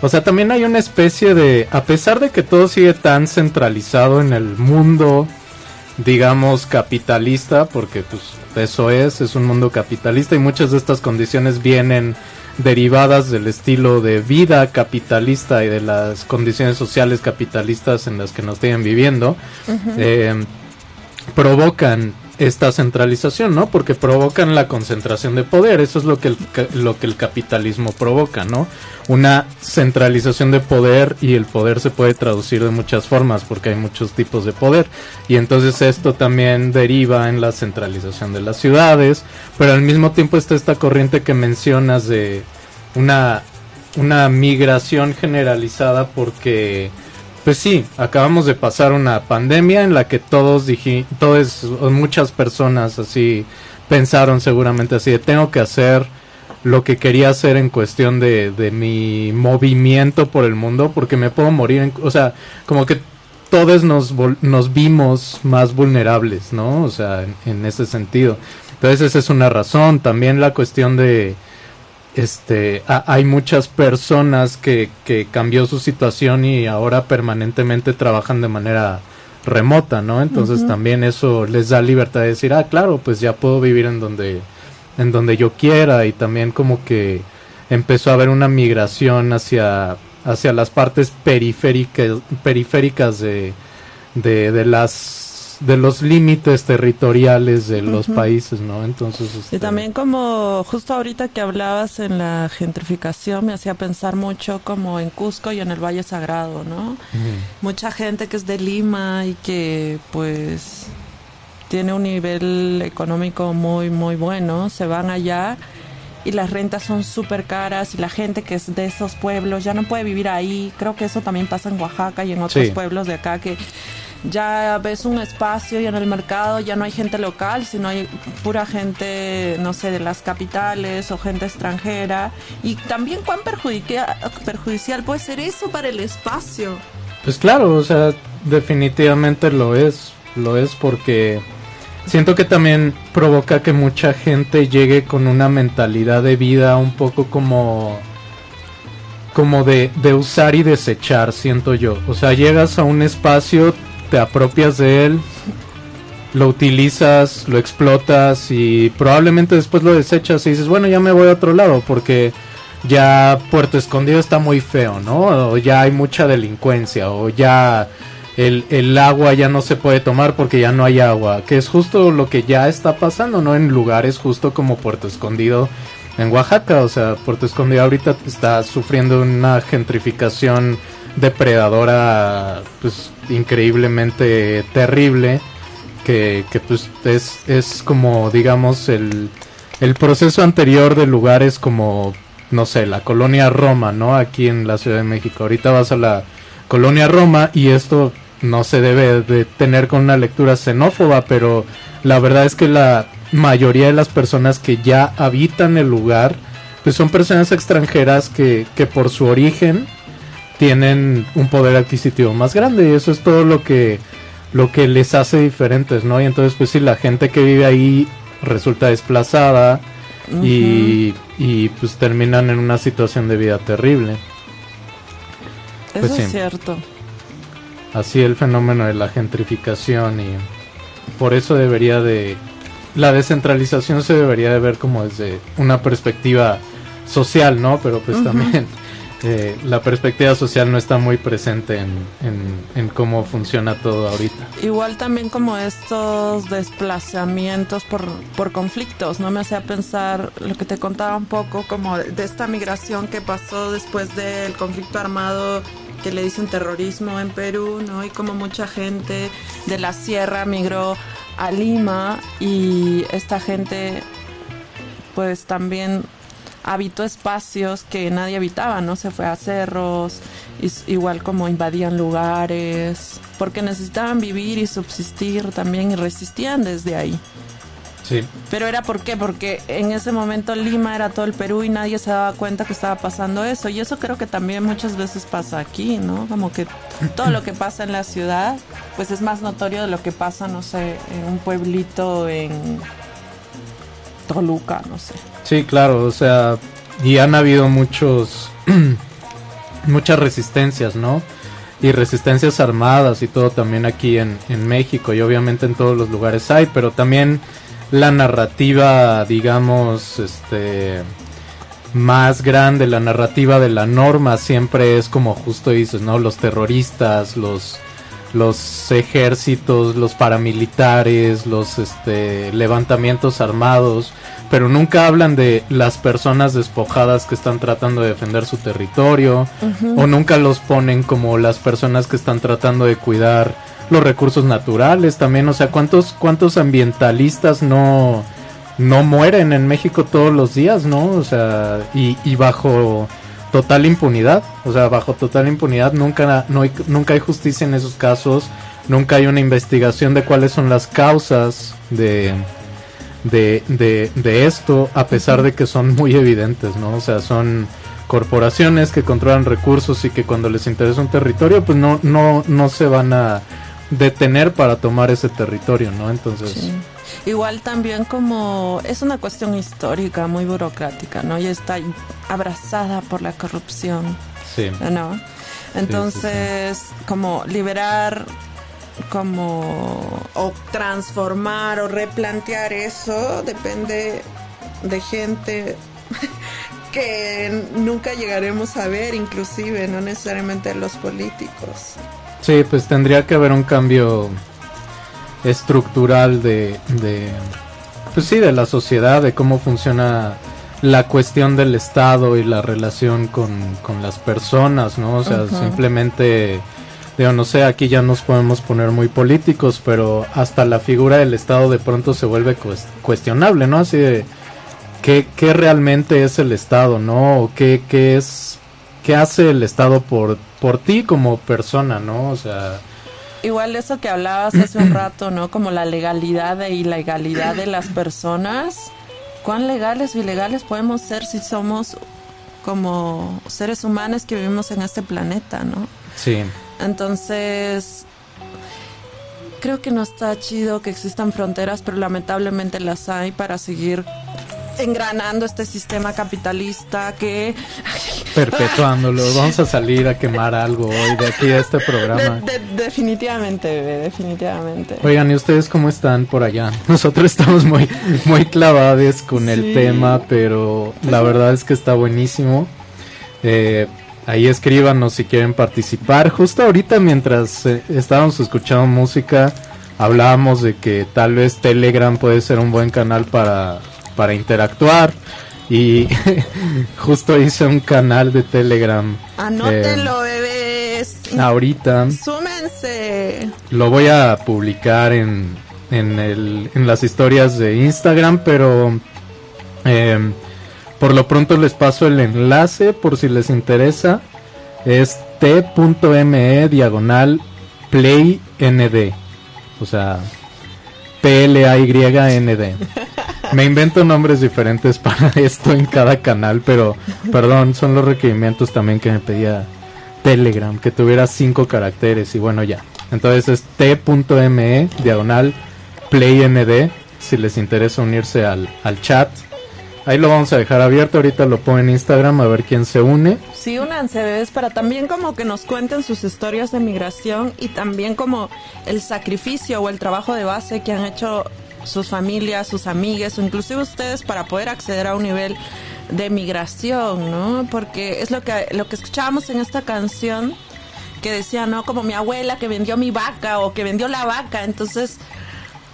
O sea, también hay una especie de, a pesar de que todo sigue tan centralizado en el mundo, digamos, capitalista, porque pues eso es, es un mundo capitalista y muchas de estas condiciones vienen derivadas del estilo de vida capitalista y de las condiciones sociales capitalistas en las que nos tienen viviendo, eh, provocan esta centralización, ¿no? Porque provocan la concentración de poder, eso es lo que el, lo que el capitalismo provoca, ¿no? Una centralización de poder y el poder se puede traducir de muchas formas porque hay muchos tipos de poder y entonces esto también deriva en la centralización de las ciudades, pero al mismo tiempo está esta corriente que mencionas de una una migración generalizada porque pues sí, acabamos de pasar una pandemia en la que todos dije, todos, muchas personas así pensaron seguramente así de tengo que hacer lo que quería hacer en cuestión de, de mi movimiento por el mundo porque me puedo morir, o sea, como que todos nos, nos vimos más vulnerables, ¿no? O sea, en ese sentido. Entonces esa es una razón. También la cuestión de, este hay muchas personas que, que cambió su situación y ahora permanentemente trabajan de manera remota, ¿no? Entonces también eso les da libertad de decir, ah, claro, pues ya puedo vivir en donde en donde yo quiera y también como que empezó a haber una migración hacia hacia las partes periféricas periféricas de, de, de las de los límites territoriales de los países, ¿no? Entonces... Y este, también como justo ahorita que hablabas en la gentrificación me hacía pensar mucho como en Cusco y en el Valle Sagrado, ¿no? Mucha gente que es de Lima y que pues tiene un nivel económico muy, muy bueno, se van allá y las rentas son súper caras y la gente que es de esos pueblos ya no puede vivir ahí. Creo que eso también pasa en Oaxaca y en otros pueblos de acá que ya ves un espacio y en el mercado ya no hay gente local, sino hay pura gente, no sé, de las capitales o gente extranjera. Y también cuán perjudicial puede ser eso para el espacio. Pues claro, o sea, definitivamente lo es, lo es porque siento que también provoca que mucha gente llegue con una mentalidad de vida un poco como como de, de usar y desechar, siento yo. O sea, llegas a un espacio, te apropias de él, lo utilizas, lo explotas y probablemente después lo desechas y dices, bueno, ya me voy a otro lado porque ya Puerto Escondido está muy feo, ¿no? O ya hay mucha delincuencia o ya el, el, agua ya no se puede tomar porque ya no hay agua, que es justo lo que ya está pasando, ¿no? En lugares justo como Puerto Escondido en Oaxaca, o sea, Puerto Escondido ahorita está sufriendo una gentrificación depredadora pues increíblemente terrible que, que pues es, es como digamos el, el proceso anterior de lugares como no sé la colonia Roma no aquí en la Ciudad de México. Ahorita vas a la colonia Roma y esto no se debe de tener con una lectura xenófoba pero la verdad es que la mayoría de las personas que ya habitan el lugar pues son personas extranjeras que, que por su origen tienen un poder adquisitivo más grande y eso es todo lo que lo que les hace diferentes, ¿no? Y entonces pues si la gente que vive ahí resulta desplazada y, y, pues terminan en una situación de vida terrible. Eso pues es cierto. Así el fenómeno de la gentrificación y por eso debería de la descentralización se debería de ver como desde una perspectiva social, ¿no? Pero pues también eh, la perspectiva social no está muy presente en, en, en, cómo funciona todo ahorita. Igual también como estos desplazamientos por, por conflictos, ¿no? Me hacía pensar lo que te contaba un poco como de esta migración que pasó después del conflicto armado que le dicen terrorismo en Perú, ¿no? Y como mucha gente de la sierra migró a Lima y esta gente pues también habitó espacios que nadie habitaba, ¿no? Se fue a cerros, igual como invadían lugares, porque necesitaban vivir y subsistir también y resistían desde ahí. Sí. Pero era por qué? Porque en ese momento Lima era todo el Perú y nadie se daba cuenta que estaba pasando eso. Y eso creo que también muchas veces pasa aquí, ¿no? Como que todo lo que pasa en la ciudad, pues es más notorio de lo que pasa, no sé, en un pueblito en Toluca, no sé. Sí, claro, o sea, y han habido muchos, [CLEARS THROAT] muchas resistencias, ¿no? Y resistencias armadas y todo también aquí en, en México y obviamente en todos los lugares hay, pero también la narrativa, digamos, este más grande, la narrativa de la norma siempre es como justo dices, ¿no? Los terroristas, los los ejércitos, los paramilitares, los este levantamientos armados, pero nunca hablan de las personas despojadas que están tratando de defender su territorio o nunca los ponen como las personas que están tratando de cuidar los recursos naturales también, o sea, cuántos cuántos ambientalistas no no mueren en México todos los días, ¿no? O sea, y, y bajo total impunidad, o sea, bajo total impunidad nunca no hay, nunca hay justicia en esos casos, nunca hay una investigación de cuáles son las causas de de, de, esto, a pesar de que son muy evidentes, ¿no? O sea, son corporaciones que controlan recursos y que cuando les interesa un territorio, pues no, no, no se van a detener para tomar ese territorio, ¿no? Entonces... Igual también como es una cuestión histórica, muy burocrática, ¿no? Y está abrazada por la corrupción, Sí. ¿no? Entonces, sí, como liberar como o transformar o replantear eso depende de gente [LAUGHS] que nunca llegaremos a ver inclusive no necesariamente los políticos Sí, pues tendría que haber un cambio estructural de, de pues sí, de la sociedad, de cómo funciona la cuestión del Estado y la relación con, con las personas, ¿no? O sea, simplemente, digo, no sé, aquí ya nos podemos poner muy políticos, pero hasta la figura del Estado de pronto se vuelve cues- cuestionable, ¿no? Así de, ¿qué, qué realmente es el Estado, ¿no? O qué, qué es, qué hace el Estado por, por ti como persona, ¿no? O sea, igual eso que hablabas hace un rato no como la legalidad e ilegalidad de las personas. Cuán legales o ilegales podemos ser si somos como seres humanos que vivimos en este planeta no sí. Entonces, creo que no está chido que existan fronteras, pero lamentablemente las hay para seguir engranando este sistema capitalista que perpetuándolo. Vamos a salir a quemar algo hoy de aquí a este programa. de- definitivamente, bebé, definitivamente. Oigan, ¿y ustedes cómo están por allá? Nosotros estamos muy, muy clavados con el tema, pero la verdad es que está buenísimo. Eh, ahí escríbanos si quieren participar. Justo ahorita mientras eh, estábamos escuchando música, hablábamos de que tal vez Telegram puede ser un buen canal para, para interactuar. Y [LAUGHS] justo hice un canal de Telegram. Anótenlo, bebés. ahorita. Súmense. Lo voy a publicar en, en, el, en las historias de Instagram, pero eh, por lo pronto les paso el enlace por si les interesa. Es t.me diagonal playnd. O sea, P-L-A-Y-N-D. [LAUGHS] Me invento nombres diferentes para [LAUGHS] esto en cada canal, pero perdón, son los requerimientos también que me pedía Telegram, que tuviera cinco caracteres y bueno ya. Entonces es t.me diagonal playnd si les interesa unirse al, al chat. Ahí lo vamos a dejar abierto, ahorita lo pongo en Instagram a ver quién se une. Sí, únanse, bebés, para también como que nos cuenten sus historias de migración y también como el sacrificio o el trabajo de base que han hecho sus familias, sus amigas o inclusive ustedes para poder acceder a un nivel de migración, ¿no? Porque es lo que, lo que escuchábamos en esta canción que decía, ¿no? Como mi abuela que vendió mi vaca o que vendió la vaca. Entonces,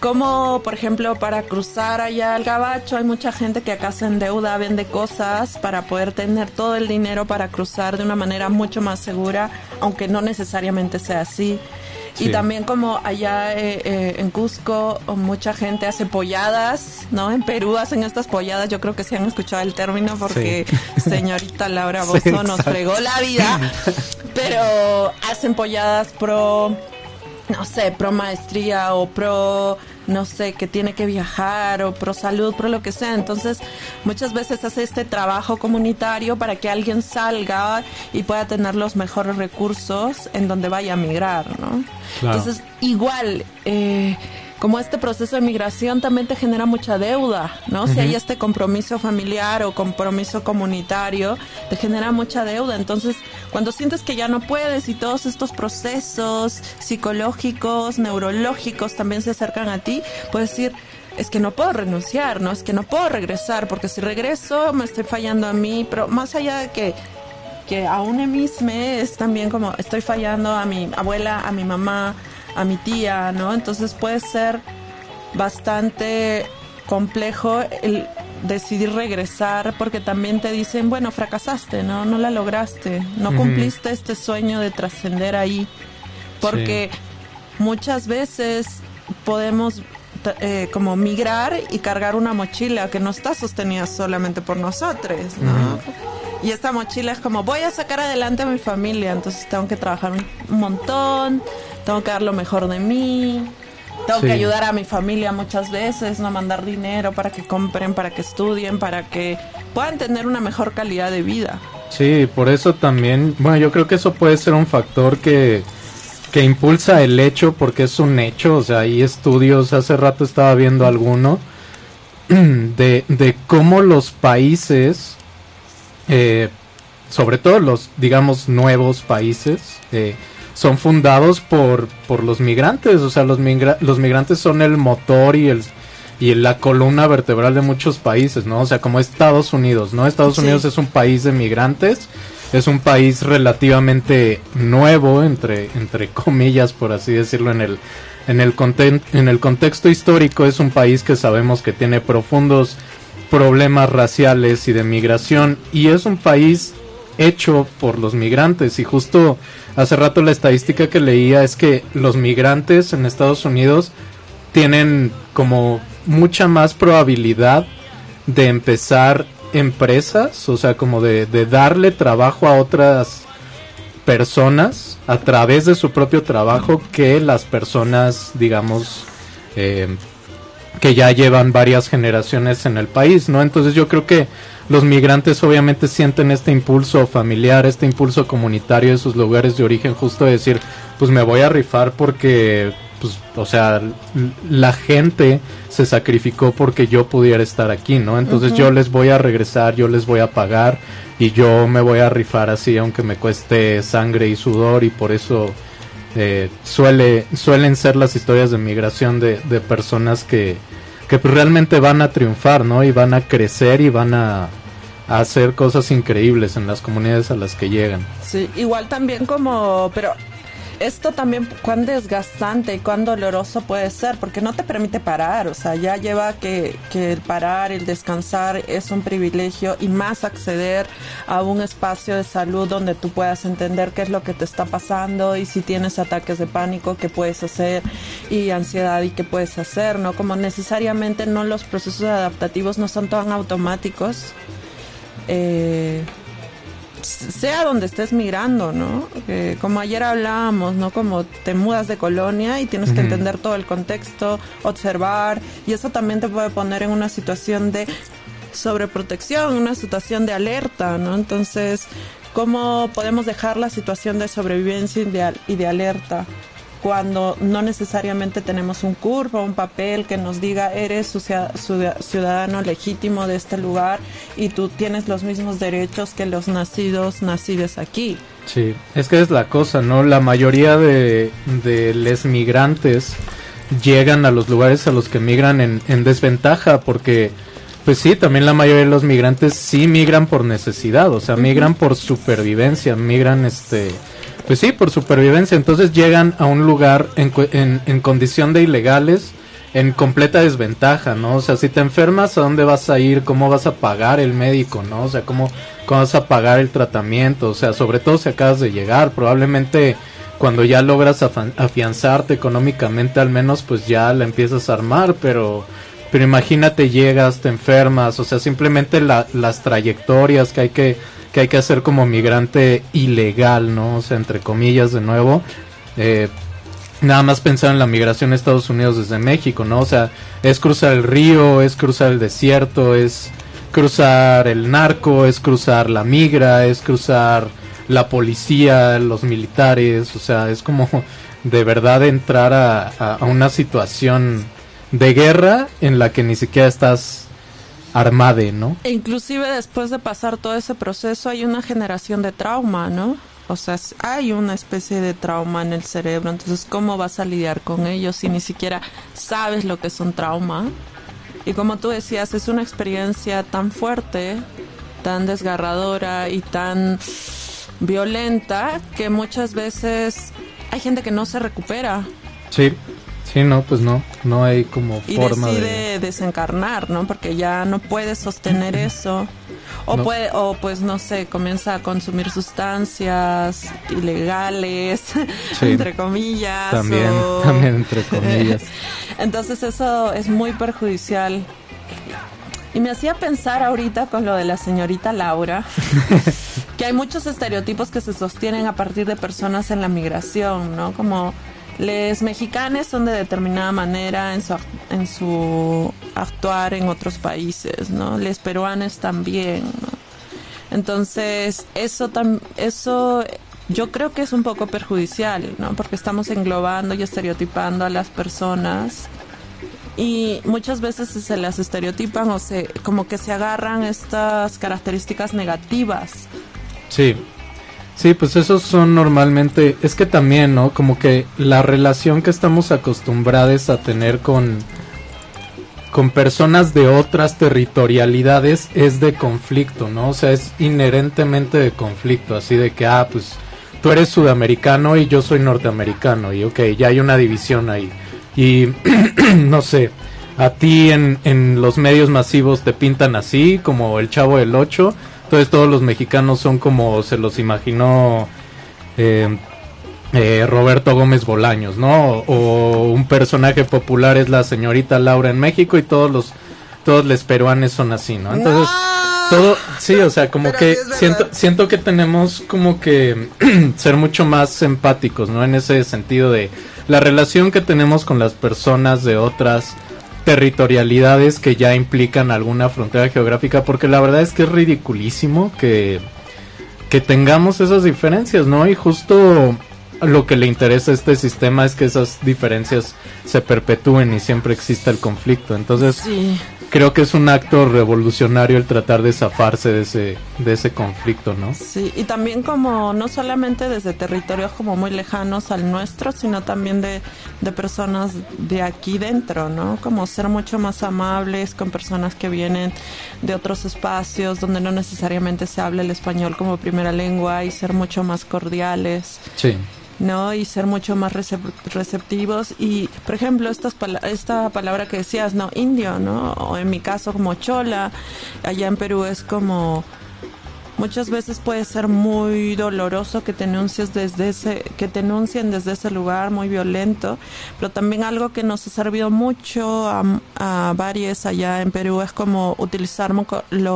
como por ejemplo para cruzar allá al gabacho hay mucha gente que acá se endeuda, vende cosas para poder tener todo el dinero para cruzar de una manera mucho más segura, aunque no necesariamente sea así. Y también como allá eh, eh, en Cusco mucha gente hace polladas, ¿no? En Perú hacen estas polladas, yo creo que sí han escuchado el término porque [LAUGHS] señorita Laura Bozo nos fregó la vida, [LAUGHS] pero hacen polladas pro no sé, pro maestría o pro, no sé, que tiene que viajar o pro salud, pro lo que sea. Entonces, muchas veces hace este trabajo comunitario para que alguien salga y pueda tener los mejores recursos en donde vaya a migrar, ¿no? Entonces, igual, eh, como este proceso de migración también te genera mucha deuda, ¿no? Si hay este compromiso familiar o compromiso comunitario, te genera mucha deuda. Entonces, cuando sientes que ya no puedes y todos estos procesos psicológicos, neurológicos también se acercan a ti, puedes decir, es que no puedo renunciar, ¿no? Es que no puedo regresar, porque si regreso me estoy fallando a mí, pero más allá de que que aún en mí es también como estoy fallando a mi abuela, a mi mamá, a mi tía, ¿no? Entonces puede ser bastante complejo el decidir regresar porque también te dicen, bueno, fracasaste, ¿no? No la lograste, no cumpliste este sueño de trascender ahí. Porque muchas veces podemos eh, como migrar y cargar una mochila que no está sostenida solamente por nosotros, ¿no? Y esta mochila es como, voy a sacar adelante a mi familia, entonces tengo que trabajar un montón, tengo que dar lo mejor de mí, tengo que ayudar a mi familia muchas veces, no mandar dinero para que compren, para que estudien, para que puedan tener una mejor calidad de vida. Sí, por eso también, bueno, yo creo que eso puede ser un factor que, que impulsa el hecho, porque es un hecho, o sea, hay estudios, hace rato estaba viendo alguno, [CLEARS THROAT] de, de cómo los países, eh, sobre todo los, digamos, nuevos países, eh, son fundados por, por los migrantes, o sea, los, los migrantes son el motor y el y la columna vertebral de muchos países, ¿no? O sea, como Estados Unidos, ¿no? Estados Unidos es un país de migrantes, es un país relativamente nuevo, entre, entre comillas, por así decirlo, en el, en el, en el contexto histórico, es un país que sabemos que tiene profundos problemas raciales y de migración, y es un país hecho por los migrantes, y justo Hace rato la estadística que leía es que los migrantes en Estados Unidos tienen como mucha más probabilidad de empezar empresas, o sea, como de, darle trabajo a otras personas a través de su propio trabajo que las personas, digamos, eh, que ya llevan varias generaciones en el país, ¿no? Entonces yo creo que los migrantes obviamente sienten este impulso familiar, este impulso comunitario de sus lugares de origen, justo de decir, pues me voy a rifar porque, pues, o sea, la gente se sacrificó porque yo pudiera estar aquí, ¿no? Entonces yo les voy a regresar, yo les voy a pagar y yo me voy a rifar así, aunque me cueste sangre y sudor y por eso eh, suele, suelen ser las historias de migración de, de personas que, que pues realmente van a triunfar, ¿no? Y van a crecer y van a, hacer cosas increíbles en las comunidades a las que llegan. Sí, igual también como, pero esto también cuán desgastante y cuán doloroso puede ser, porque no te permite parar, o sea, ya lleva que, que el parar, el descansar es un privilegio y más acceder a un espacio de salud donde tú puedas entender qué es lo que te está pasando y si tienes ataques de pánico, qué puedes hacer y ansiedad y qué puedes hacer, ¿no? Como necesariamente no los procesos adaptativos no son tan automáticos. Eh, sea donde estés migrando, ¿no? como ayer hablábamos, ¿no? Como te mudas de colonia y tienes que entender todo el contexto, observar, y eso también te puede poner en una situación de sobreprotección, una situación de alerta, ¿no? Entonces, ¿cómo podemos dejar la situación de sobrevivencia y de alerta? Cuando no necesariamente tenemos un curvo, un papel que nos diga eres ciudadano legítimo de este lugar y tú tienes los mismos derechos que los nacidos, nacidos aquí. Sí, es que es la cosa, ¿no? La mayoría de, de los migrantes llegan a los lugares a los que migran en, en desventaja porque Pues sí, también la mayoría de los migrantes sí migran por necesidad, o sea, migran por supervivencia, migran este... Pues sí, por supervivencia. Entonces llegan a un lugar en, en, en condición de ilegales, en completa desventaja, ¿no? O sea, si te enfermas, ¿a dónde vas a ir? ¿Cómo vas a pagar el médico, no? O sea, ¿cómo, cómo vas a pagar el tratamiento? O sea, sobre todo si acabas de llegar, probablemente cuando ya logras afianzarte económicamente al menos, pues ya la empiezas a armar, pero... Pero imagínate, llegas, te enfermas, o sea, simplemente la- las trayectorias que hay que, que hay que hacer como migrante ilegal, ¿no? O sea, entre comillas, de nuevo. Eh, nada más pensar en la migración a Estados Unidos desde México, ¿no? O sea, es cruzar el río, es cruzar el desierto, es cruzar el narco, es cruzar la migra, es cruzar la policía, los militares, o sea, es como de verdad entrar a, a- una situación de guerra en la que ni siquiera estás armade, ¿no? E inclusive después de pasar todo ese proceso hay una generación de trauma, ¿no? O sea, hay una especie de trauma en el cerebro, entonces ¿cómo vas a lidiar con ello si ni siquiera sabes lo que es un trauma? Y como tú decías, es una experiencia tan fuerte, tan desgarradora y tan violenta que muchas veces hay gente que no se recupera Sí, sí, no, pues no, no hay como y forma decide de... desencarnar, ¿no? Porque ya no puede sostener [CLEARS THROAT] eso. O No. puede, o pues no sé, comienza a consumir sustancias ilegales, [LAUGHS] Sí. entre comillas. También, o- [LAUGHS] también entre comillas. [LAUGHS] Entonces eso es muy perjudicial. Y me hacía pensar ahorita con lo de la señorita Laura, que hay muchos estereotipos que se sostienen a partir de personas en la migración, ¿no? Como los mexicanos son de determinada manera en su, en su actuar en otros países, ¿no? Los peruanos también, ¿no? Entonces, eso, tam- eso yo creo que es un poco perjudicial, ¿no? Porque estamos englobando y estereotipando a las personas y muchas veces se las estereotipan o se como que se agarran estas características negativas. Sí. Sí, pues esos son normalmente, es que también, ¿no? Como que la relación que estamos acostumbrados a tener con con personas de otras territorialidades es de conflicto, ¿no? O sea, es inherentemente de conflicto, así de que, ah, pues tú eres sudamericano y yo soy norteamericano y ok, ya hay una división ahí. Y [CLEARS THROAT] no sé, a ti en, en los medios masivos te pintan así, como el chavo del 8, entonces todos los mexicanos son como se los imaginó eh, eh, Roberto Gómez Bolaños, ¿no? O, un personaje popular es la señorita Laura en México y todos los todos los peruanos son así, ¿no? Entonces todo sí, o sea, como que siento siento que tenemos como que [CLEARS THROAT] ser mucho más empáticos, ¿no? En ese sentido de la relación que tenemos con las personas de otras territorialidades que ya implican alguna frontera geográfica, porque la verdad es que es ridiculísimo que que tengamos esas diferencias, ¿no? Y justo lo que le interesa a este sistema es que esas diferencias se perpetúen y siempre exista el conflicto. Entonces. Creo que es un acto revolucionario el tratar de zafarse de ese de ese conflicto, ¿no? Sí, y también como no solamente desde territorios como muy lejanos al nuestro, sino también de, de personas de aquí dentro, ¿no? Como ser mucho más amables con personas que vienen de otros espacios donde no necesariamente se habla el español como primera lengua y ser mucho más cordiales. Sí. ¿No? Y ser mucho más recep- receptivos. Y, por ejemplo, estas esta palabra que decías, ¿no? Indio, ¿no? O en mi caso como chola. Allá en Perú es como... Muchas veces puede ser muy doloroso que te enuncies desde ese, que te enuncien desde ese lugar muy violento, pero también algo que nos ha servido mucho a, a varios allá en Perú es como utilizarlo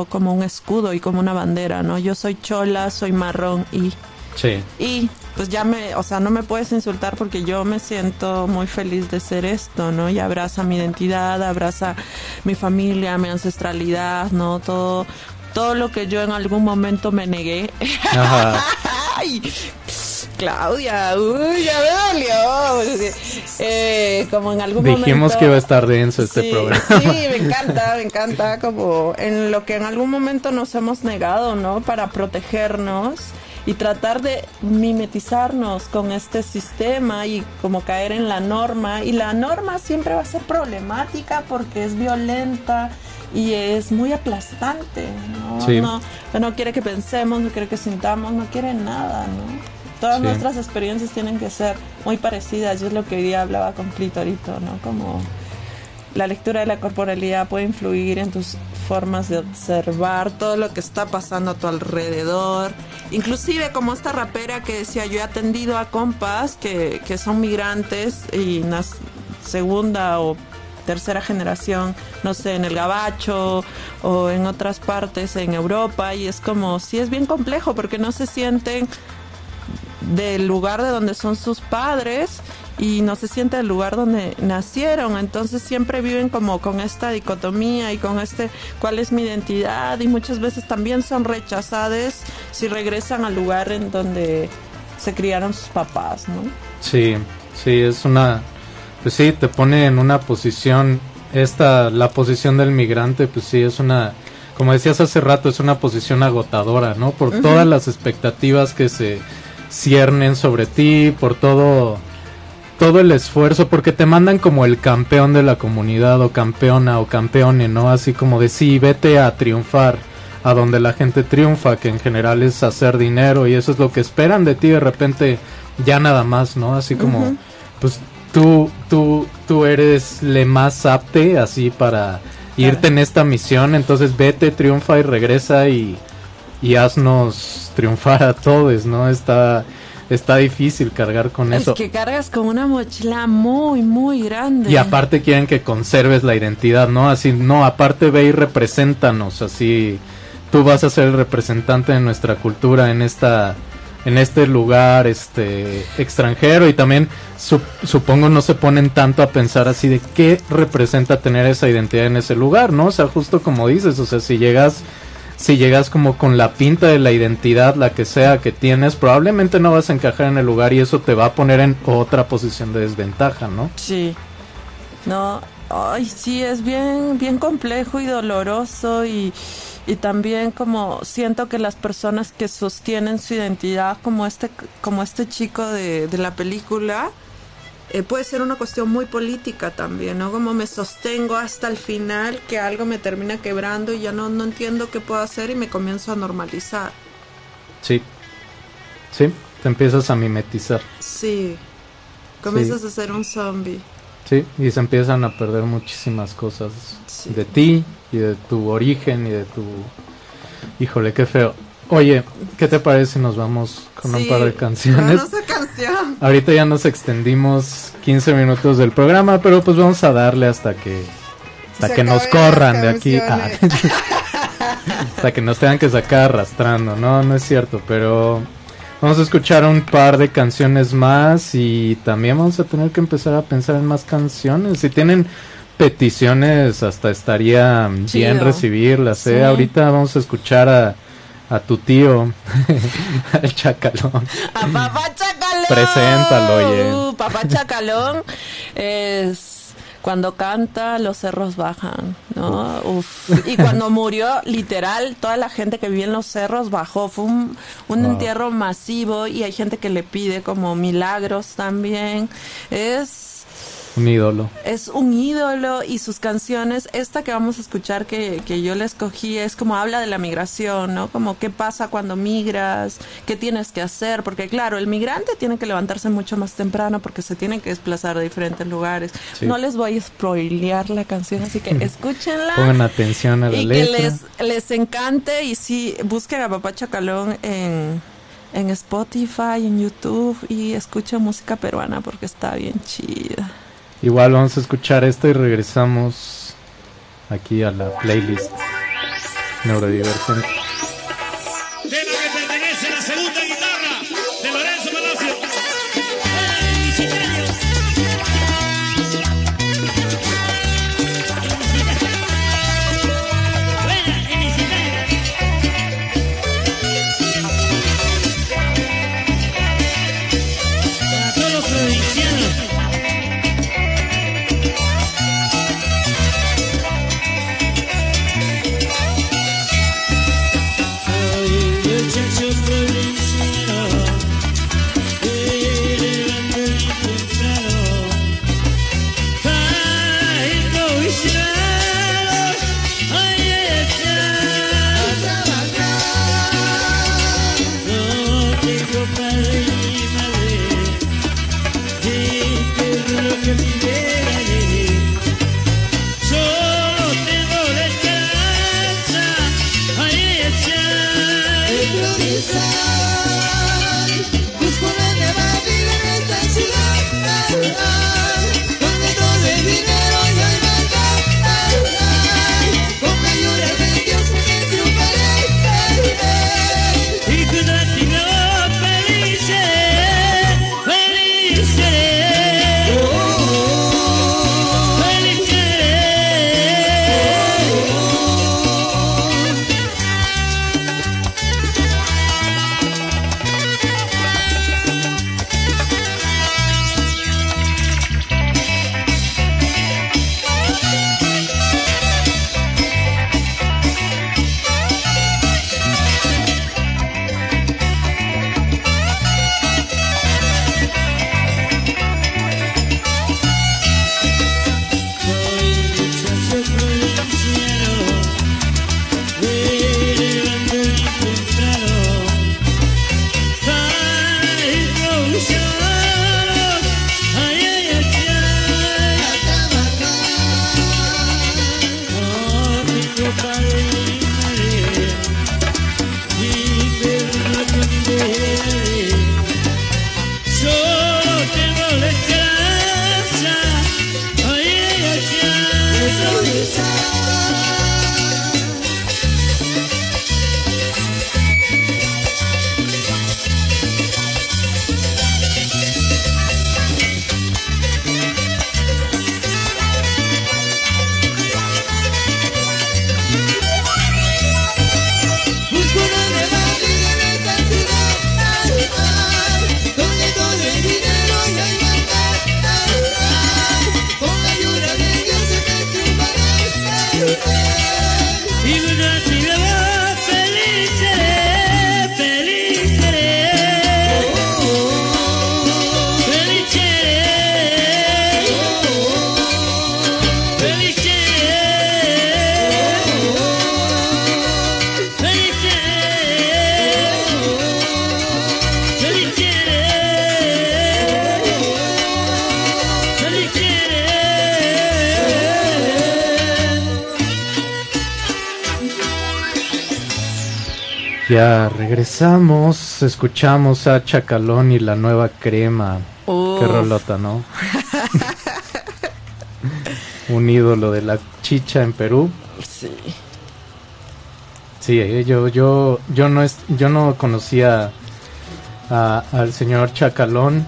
como un escudo y como una bandera, ¿no? Yo soy chola, soy marrón y Sí. y pues ya me, o sea, no me puedes insultar porque yo me siento muy feliz de ser esto, ¿no? Y abraza mi identidad, abraza mi familia, mi ancestralidad, ¿no? Todo, todo lo que yo en algún momento me negué. Ajá. [LAUGHS] ¡Ay! Claudia, uy, ya me dolió. eh, como en algún Dijimos momento. que iba a estar denso este Sí, programa. Sí, me encanta, me encanta como en lo que en algún momento nos hemos negado, ¿no? Para protegernos y tratar de mimetizarnos con este sistema y como caer en la norma. Y la norma siempre va a ser problemática porque es violenta y es muy aplastante, ¿no? Sí. No, no quiere que pensemos, no quiere que sintamos, no quiere nada, ¿no? Todas Sí. nuestras experiencias tienen que ser muy parecidas, y es lo que hoy día hablaba con Clitorito, ¿no? Como la lectura de la corporalidad puede influir en tus formas de observar todo lo que está pasando a tu alrededor. Inclusive como esta rapera que decía, yo he atendido a compas que, que son migrantes y nas- segunda o tercera generación, no sé, en el Gabacho o en otras partes en Europa y es como, sí es bien complejo porque no se sienten del lugar de donde son sus padres y no se siente del lugar donde nacieron. Entonces siempre viven como con esta dicotomía y con este cuál es mi identidad y muchas veces también son rechazadas si regresan al lugar en donde se criaron sus papás, ¿no? Sí, sí, es una... Pues sí, te pone en una posición... Esta, la posición del migrante, pues sí, es una... Como decías hace rato, es una posición agotadora, ¿no? Por todas las expectativas que se ciernen sobre ti, por todo todo el esfuerzo, porque te mandan como el campeón de la comunidad o campeona o campeone, ¿no? Así como de sí, vete a triunfar a donde la gente triunfa, que en general es hacer dinero y eso es lo que esperan de ti de repente ya nada más, ¿no? Así como, pues tú, tú, tú eres le más apte así para irte en esta misión, entonces vete, triunfa y regresa y, y haznos triunfar a todos, ¿no? Está, está difícil cargar con eso. Es que cargas con una mochila muy, muy grande. Y aparte quieren que conserves la identidad, ¿no? Así, no, aparte ve y represéntanos, así tú vas a ser el representante de nuestra cultura en esta en este lugar este extranjero y también sup- supongo no se ponen tanto a pensar así de qué representa tener esa identidad en ese lugar, ¿no? O sea, justo como dices, o sea, si llegas si llegas como con la pinta de la identidad, la que sea que tienes, probablemente no vas a encajar en el lugar y eso te va a poner en otra posición de desventaja, ¿no? Sí. No, ay, sí, es bien, bien complejo y doloroso y, y también como siento que las personas que sostienen su identidad como este, como este chico de, de la película, eh, puede ser una cuestión muy política también, ¿no? Como me sostengo hasta el final que algo me termina quebrando y ya no, no entiendo qué puedo hacer y me comienzo a normalizar. Sí. Sí, te empiezas a mimetizar. Sí. Comienzas a ser un zombie. Sí, y se empiezan a perder muchísimas cosas de ti y de tu origen y de tu... Híjole, qué feo. Oye, ¿qué te parece si nos vamos con un par de canciones? canción. Ahorita ya nos extendimos 15 minutos del programa, pero pues vamos a darle hasta que hasta Se que nos corran de aquí. Ah, [LAUGHS] hasta que nos tengan que sacar arrastrando. No, no es cierto, pero vamos a escuchar un par de canciones más y también vamos a tener que empezar a pensar en más canciones. Si tienen peticiones, hasta estaría bien recibirlas. ¿eh? Sí. Ahorita vamos a escuchar a, a tu tío, [LAUGHS] el chacalón. A Papá Chacalón. Preséntalo, oye. Uh, Papá Chacalón es cuando canta los cerros bajan, ¿no? Uf. Y cuando murió, literal, toda la gente que vivía en los cerros bajó. Fue un, un Wow. entierro masivo y hay gente que le pide como milagros también. Es Un ídolo. es un ídolo y sus canciones, esta que vamos a escuchar que, que yo le escogí es como habla de la migración, ¿no? Como qué pasa cuando migras, qué tienes que hacer, porque claro, el migrante tiene que levantarse mucho más temprano porque se tiene que desplazar a diferentes lugares. Sí. No les voy a spoilear la canción, así que [LAUGHS] escúchenla. Pongan atención a la y que letra. les, les encante y sí, busquen a Papá Chacalón en, en Spotify, en YouTube y escuchen música peruana porque está bien chida. Igual vamos a escuchar esto y regresamos aquí a la playlist neurodivergente. Ya regresamos, escuchamos a Chacalón y la nueva crema. Uf. Qué rolota, ¿no? Un ídolo de la chicha en Perú. Sí. Sí, eh, yo, yo, yo no es, yo no conocía a- al señor Chacalón.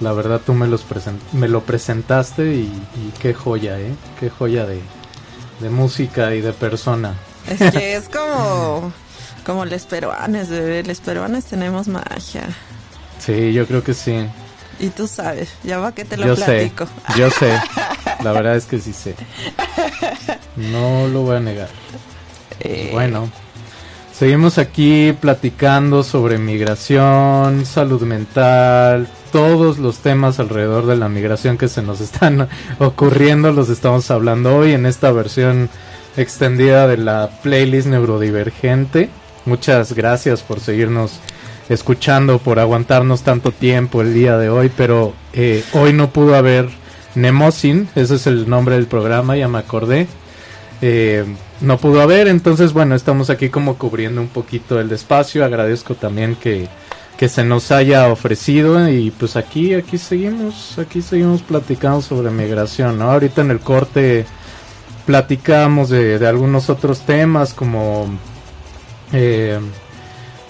La verdad tú me los me lo presentaste y, y qué joya, eh, qué joya de, de música y de persona. Es que es como, como los peruanes, bebé. Los peruanes tenemos magia. Sí, yo creo que sí. Y tú sabes, ya va que te lo Yo sé, platico. yo sé. [LAUGHS] La verdad es que sí sé. No lo voy a negar. Eh, Bueno, seguimos aquí platicando sobre migración, salud mental, todos los temas alrededor de la migración que se nos están [LAUGHS] ocurriendo, los estamos hablando hoy en esta versión extendida de la playlist neurodivergente. Muchas gracias por seguirnos escuchando, por aguantarnos tanto tiempo el día de hoy, pero eh, hoy no pudo haber Nemosin, ese es el nombre del programa, ya me acordé. Eh, no pudo haber, entonces bueno, estamos aquí como cubriendo un poquito el espacio, agradezco también que, que se nos haya ofrecido y pues aquí, aquí seguimos, aquí seguimos platicando sobre migración, ¿no? Ahorita en el corte platicamos de, de algunos otros temas como eh,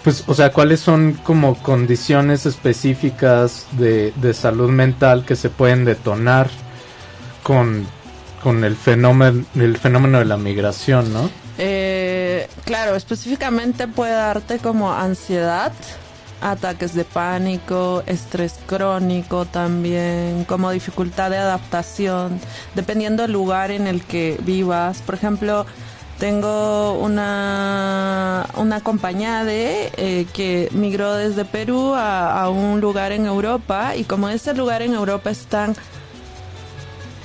pues o sea cuáles son como condiciones específicas de, salud mental que se pueden detonar con, con el fenómeno el fenómeno de la migración no Eh, claro, específicamente puede darte como ansiedad, ataques de pánico, estrés crónico también, como dificultad de adaptación, dependiendo del lugar en el que vivas. Por ejemplo, tengo una, una acompañade eh, que migró desde Perú a, a un lugar en Europa y como ese lugar en Europa es tan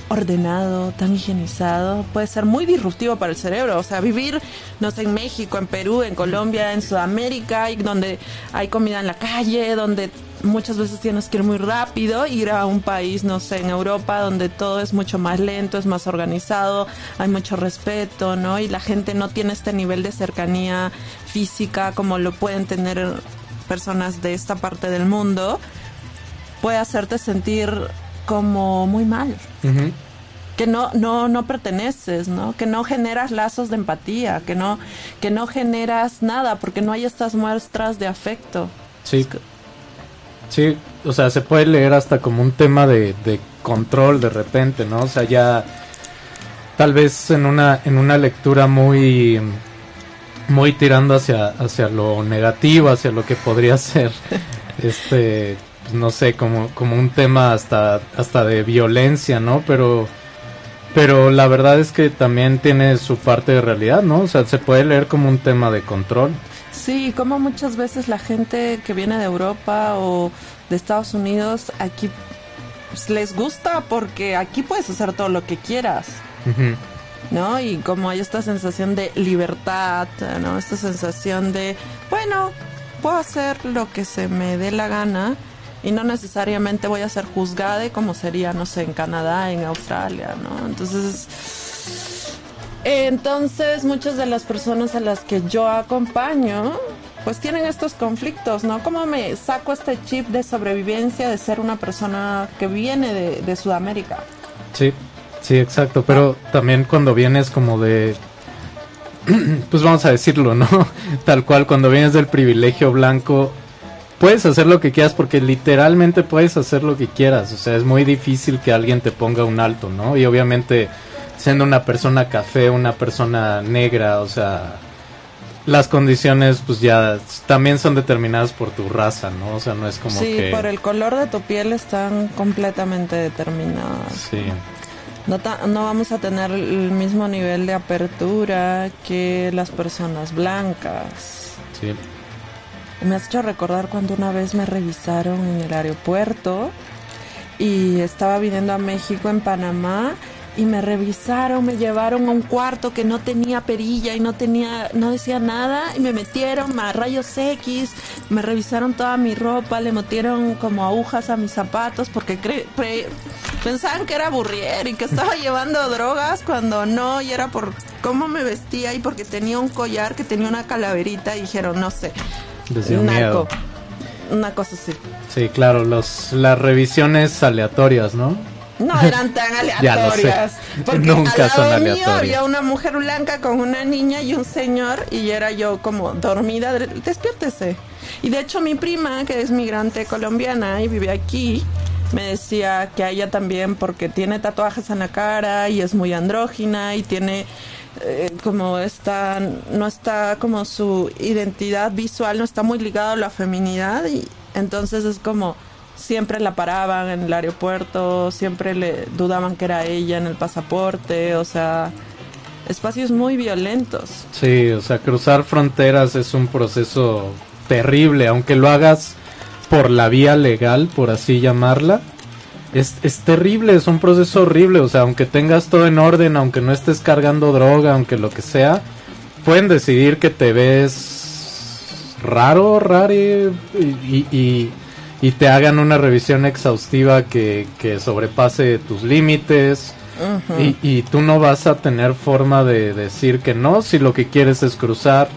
ordenado, tan higienizado, puede ser muy disruptivo para el cerebro. O sea, vivir, no sé, en México, en Perú, en Colombia, en Sudamérica, y donde hay comida en la calle, donde muchas veces tienes que ir muy rápido, ir a un país, no sé, en Europa, donde todo es mucho más lento, es más organizado, hay mucho respeto, ¿no? Y la gente no tiene este nivel de cercanía física como lo pueden tener personas de esta parte del mundo, puede hacerte sentir como muy mal que no no no perteneces, ¿no? Que no generas lazos de empatía, que no que no generas nada porque no hay estas muestras de afecto. sí sí o sea se puede leer hasta como un tema de, de control de repente no o sea ya tal vez en una en una lectura muy muy tirando hacia hacia lo negativo hacia lo que podría [LAUGHS] ser este pues, no sé como como un tema hasta hasta de violencia no pero pero la verdad es que también tiene su parte de realidad no o sea se puede leer como un tema de control Sí, como muchas veces la gente que viene de Europa o de Estados Unidos aquí pues, les gusta porque aquí puedes hacer todo lo que quieras. ¿no? Y como hay esta sensación de libertad, ¿no? Esta sensación de, bueno, puedo hacer lo que se me dé la gana y no necesariamente voy a ser juzgada como sería, no sé, en Canadá, en Australia, ¿no? Entonces, entonces muchas de las personas a las que yo acompaño, pues tienen estos conflictos, ¿no? ¿Cómo me saco este chip de sobrevivencia de ser una persona que viene de, Sudamérica? Sí, sí, exacto. Pero también cuando vienes como de, [CLEARS THROAT] pues vamos a decirlo, ¿no? [LAUGHS] Tal cual, cuando vienes del privilegio blanco, puedes hacer lo que quieras porque literalmente puedes hacer lo que quieras. O sea, es muy difícil que alguien te ponga un alto, ¿no? Y obviamente, siendo una persona café, una persona negra, o sea, las condiciones pues ya también son determinadas por tu raza, ¿no? O sea, no es como sí, que... por el color de tu piel están completamente determinadas. Sí. No, ta- no vamos a tener el mismo nivel de apertura que las personas blancas. Sí. Me has hecho recordar cuando una vez me revisaron en el aeropuerto y estaba viniendo a México en Panamá y me revisaron, me llevaron a un cuarto que no tenía perilla y no tenía, no decía nada y me metieron a rayos X, me revisaron toda mi ropa, le metieron como agujas a mis zapatos porque cre- pre- pensaban que era burrier y que estaba [LAUGHS] llevando drogas cuando no y era por cómo me vestía y porque tenía un collar que tenía una calaverita y dijeron, no sé, dio narco, miedo. una cosa así. Sí, claro, los, las revisiones aleatorias, ¿no? No eran tan [LAUGHS] aleatorias. Porque Nunca al son lado mío había una mujer blanca con una niña y un señor y era yo como dormida. de- Despiértese. Y de hecho mi prima, que es migrante colombiana y vive aquí, me decía que a ella también porque tiene tatuajes en la cara y es muy andrógina y tiene eh, como está no está como su identidad visual no está muy ligado a la feminidad y entonces es como siempre la paraban en el aeropuerto, siempre le dudaban que era ella en el pasaporte, o sea, espacios muy violentos. Sí, o sea, cruzar fronteras es un proceso terrible, aunque lo hagas por la vía legal, por así llamarla. Es, es terrible, es un proceso horrible, o sea, aunque tengas todo en orden, aunque no estés cargando droga, aunque lo que sea, pueden decidir que te ves raro, rare, y, y, y te hagan una revisión exhaustiva que, que sobrepase tus límites. Y, y tú no vas a tener forma de decir que no si lo que quieres es cruzar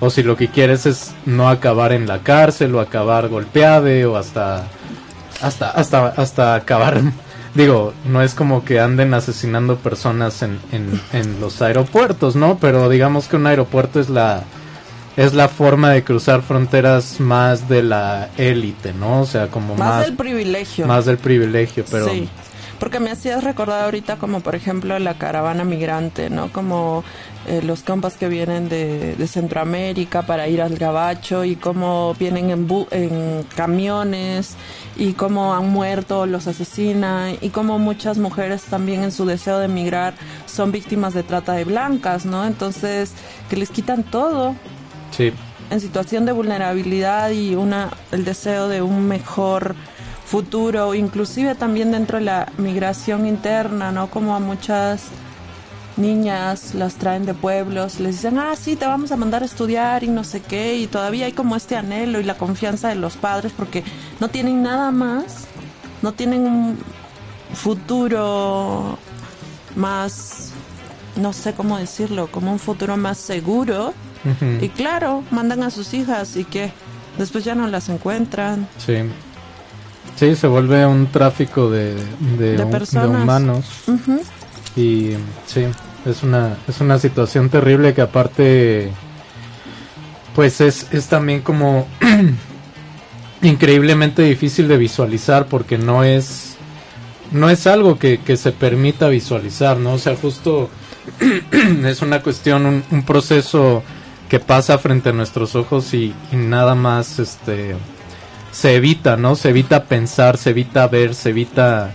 o si lo que quieres es no acabar en la cárcel o acabar golpeado o hasta hasta hasta hasta acabar. [LAUGHS] Digo no es como que anden asesinando personas en, en, en los aeropuertos no pero digamos que un aeropuerto es la es la forma de cruzar fronteras más de la élite no o sea como Más, más del privilegio. más del privilegio pero Sí, porque me hacías recordar ahorita como por ejemplo la caravana migrante, ¿no? Como eh, los compas que vienen de, de Centroamérica para ir al Gabacho y cómo vienen en, bu- en camiones y cómo han muerto, los asesinan y cómo muchas mujeres también en su deseo de emigrar son víctimas de trata de blancas, ¿no? Entonces, que les quitan todo sí en situación de vulnerabilidad y una el deseo de un mejor futuro, inclusive también dentro de la migración interna, ¿no? Como a muchas niñas las traen de pueblos, les dicen, ah, sí, te vamos a mandar a estudiar y no sé qué, y todavía hay como este anhelo y la confianza de los padres porque no tienen nada más, no tienen un futuro más, no sé cómo decirlo, como un futuro más seguro. Y claro, mandan a sus hijas y que después ya no las encuentran. Sí. Sí, se vuelve un tráfico de, de, humanos. Y sí, es una, es una situación terrible que aparte, pues es, es también como [CLEARS THROAT] increíblemente difícil de visualizar porque no es, no es algo que, que se permita visualizar, ¿no? O sea, justo [CLEARS THROAT] es una cuestión, un, un proceso que pasa frente a nuestros ojos y, y nada más, este, se evita, ¿no? Se evita pensar, se evita ver, se evita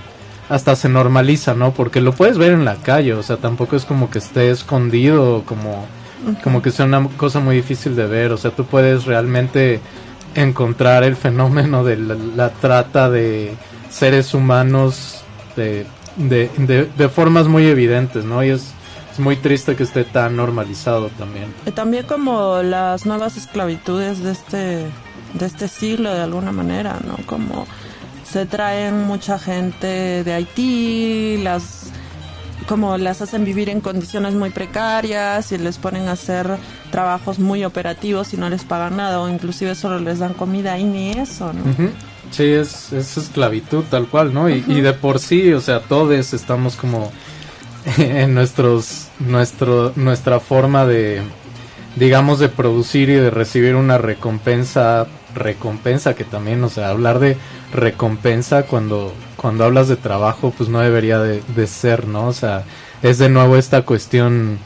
hasta se normaliza, ¿no? Porque lo puedes ver en la calle, o sea, tampoco es como que esté escondido, como como que sea una cosa muy difícil de ver, o sea, tú puedes realmente encontrar el fenómeno de la, la trata de seres humanos de, de, de, de formas muy evidentes, ¿no? Y es, es muy triste que esté tan normalizado también. Y también como las nuevas esclavitudes de este, de este siglo de alguna manera, ¿no? Como se traen mucha gente de Haití, las como las hacen vivir en condiciones muy precarias y les ponen a hacer trabajos muy operativos y no les pagan nada o inclusive solo les dan comida y ni eso, ¿no? Ujú. Sí, es, es esclavitud tal cual, ¿no? Y, y de por sí, o sea, todos estamos como [LAUGHS] en nuestros, nuestro, nuestra forma de, digamos, de producir y de recibir una recompensa, recompensa que también, o sea, hablar de recompensa cuando, cuando hablas de trabajo, pues no debería de, ser, ¿no? O sea, es de nuevo esta cuestión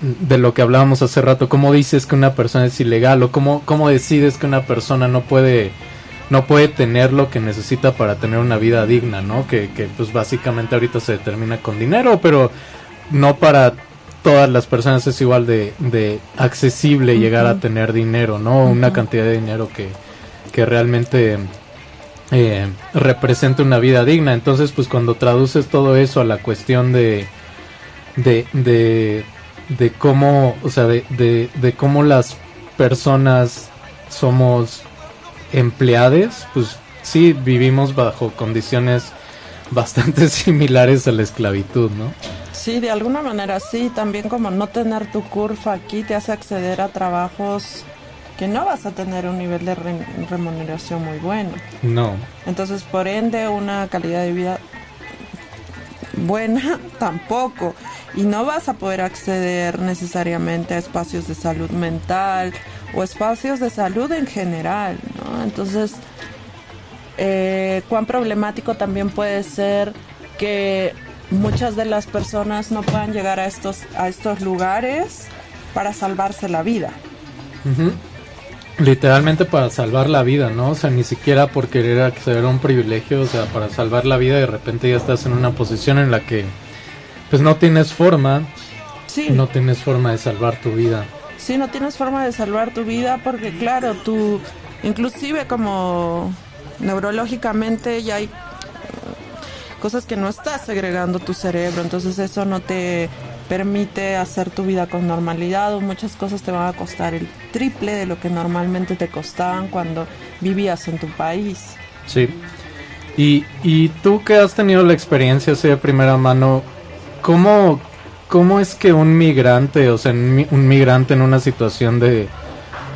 de lo que hablábamos hace rato, cómo dices que una persona es ilegal o cómo, cómo decides que una persona no puede no puede tener lo que necesita para tener una vida digna, ¿no? Que, que pues básicamente ahorita se determina con dinero, pero no para todas las personas es igual de, de accesible llegar a tener dinero, ¿no? Una cantidad de dinero que, que realmente eh, represente una vida digna. Entonces, pues cuando traduces todo eso a la cuestión de, de, de, de cómo, o sea, de, de, de cómo las personas somos empleadas, pues sí vivimos bajo condiciones bastante [LAUGHS] similares a la esclavitud, ¿no? Sí, de alguna manera sí, también como no tener tu curva aquí te hace acceder a trabajos que no vas a tener un nivel de re- remuneración muy bueno. No. Entonces, por ende, una calidad de vida buena [LAUGHS] tampoco. Y no vas a poder acceder necesariamente a espacios de salud mental o espacios de salud en general, ¿no? Entonces, eh, cuán problemático también puede ser que muchas de las personas no puedan llegar a estos, a estos lugares para salvarse la vida. Literalmente para salvar la vida, ¿no? O sea, ni siquiera por querer acceder a un privilegio, o sea, para salvar la vida de repente ya estás en una posición en la que pues no tienes forma, Sí. no tienes forma de salvar tu vida. Sí, no tienes forma de salvar tu vida porque claro, tú inclusive como neurológicamente ya hay eh, cosas que no estás segregando tu cerebro, entonces eso no te permite hacer tu vida con normalidad o muchas cosas te van a costar el triple de lo que normalmente te costaban cuando vivías en tu país. Sí. Y, y tú que has tenido la experiencia así de primera mano, ¿cómo, cómo es que un migrante, o sea, un mi- un migrante en una situación de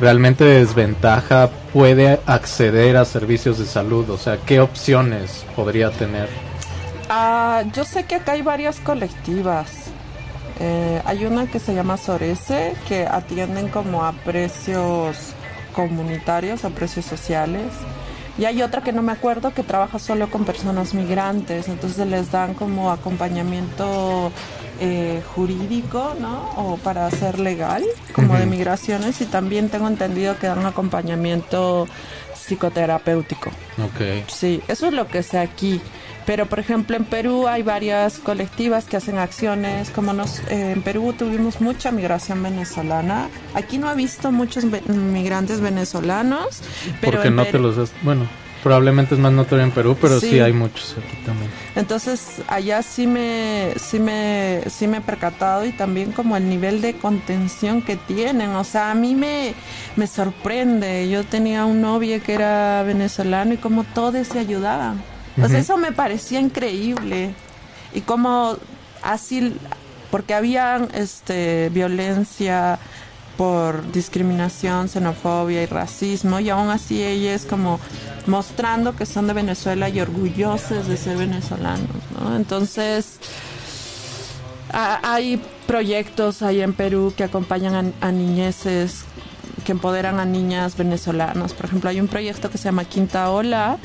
realmente de desventaja puede acceder a servicios de salud? O sea, ¿qué opciones podría tener? Ah, yo sé que acá hay varias colectivas. Eh, hay una que se llama Sorese, que atienden como a precios comunitarios, a precios sociales. Y hay otra que no me acuerdo que trabaja solo con personas migrantes, entonces les dan como acompañamiento eh, jurídico, ¿no? O para ser legal, como de migraciones, y también tengo entendido que dan acompañamiento psicoterapéutico. Ok. Sí, eso es lo que sé aquí. Pero, por ejemplo, en Perú hay varias colectivas que hacen acciones. Como nos, eh, en Perú tuvimos mucha migración venezolana. Aquí no he visto muchos ve- migrantes venezolanos. Pero Porque no te los has... Bueno, probablemente es más notorio en Perú, pero sí, Sí. hay muchos aquí también. Entonces allá sí me, sí me, sí me he percatado y también como el nivel de contención que tienen. O sea, a mí me, me sorprende. Yo tenía un novio que era venezolano y como todos se ayudaban. Ujú. eso me parecía increíble. Y como así, porque había este, violencia por discriminación, xenofobia y racismo, y aún así ellos como mostrando que son de Venezuela y orgullosos de ser venezolanos, ¿no? Entonces, ha- hay proyectos ahí en Perú que acompañan a, a que empoderan a niñas venezolanas. Por ejemplo, hay un proyecto que se llama Quinta Ola,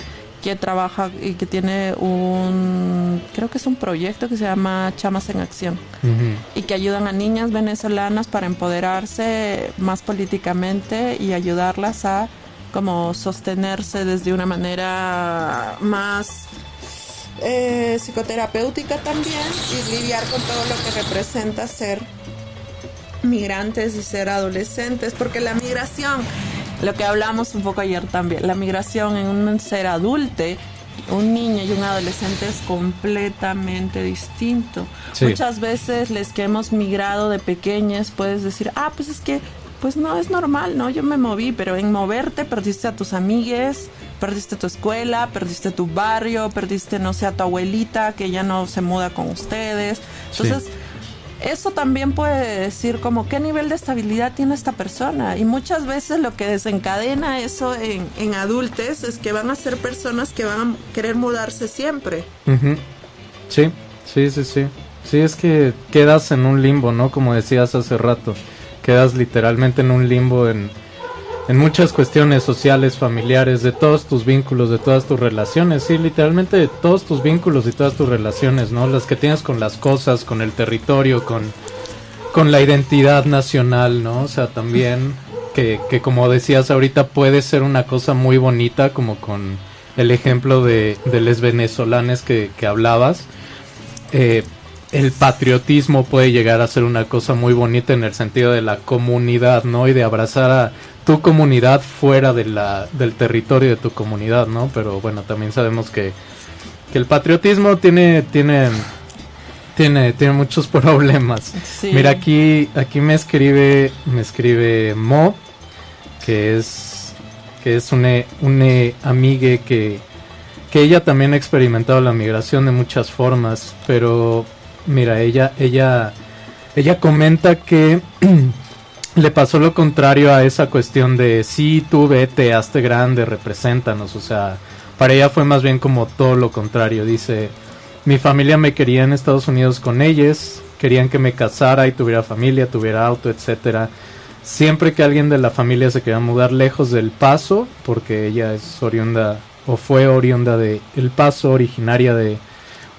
que trabaja y que tiene un, creo que es un proyecto que se llama Chamas en Acción. Y que ayudan a niñas venezolanas para empoderarse más políticamente y ayudarlas a como sostenerse desde una manera más eh, psicoterapéutica también y lidiar con todo lo que representa ser migrantes y ser adolescentes, porque la migración, lo que hablamos un poco ayer también, la migración en un ser adulte, un niño y un adolescente es completamente distinto. Sí. Muchas veces les que hemos migrado de pequeñas puedes decir, ah, pues es que, pues no, es normal, ¿no? Yo me moví, pero en moverte perdiste a tus amigues, perdiste tu escuela, perdiste tu barrio, perdiste, no sé, a tu abuelita que ya no se muda con ustedes. Sí. Eso también puede decir como qué nivel de estabilidad tiene esta persona. Y muchas veces lo que desencadena eso en, en adultos es que van a ser personas que van a querer mudarse siempre. Sí, sí, sí, sí. Sí, es que quedas en un limbo, ¿no? Como decías hace rato. Quedas literalmente en un limbo en, en muchas cuestiones sociales, familiares, de todos tus vínculos, de todas tus relaciones. Sí, literalmente de todos tus vínculos y todas tus relaciones, ¿no? Las que tienes con las cosas, con el territorio, con, con la identidad nacional, ¿no? O sea, también que, que como decías ahorita puede ser una cosa muy bonita, como con el ejemplo de, de les venezolanes que, que hablabas. Eh, el patriotismo puede llegar a ser una cosa muy bonita en el sentido de la comunidad, ¿no? Y de abrazar a tu comunidad fuera de la, del territorio de tu comunidad, ¿no? Pero bueno, también sabemos que, que el patriotismo tiene, tiene Tiene, tiene muchos [LAUGHS] problemas. Sí. Mira, aquí, aquí me escribe, me escribe Mo, que es, que es una, una amigue que, que ella también ha experimentado la migración de muchas formas, pero mira, ella, ella, ella comenta que [CLEARS THROAT] le pasó lo contrario a esa cuestión de sí, tú vete, hazte grande, represéntanos, o sea, para ella fue más bien como todo lo contrario, dice, mi familia me quería en Estados Unidos con ellos, querían que me casara y tuviera familia, tuviera auto, etcétera. Siempre que alguien de la familia se quería mudar lejos del Paso, porque ella es oriunda o fue oriunda de El Paso, originaria de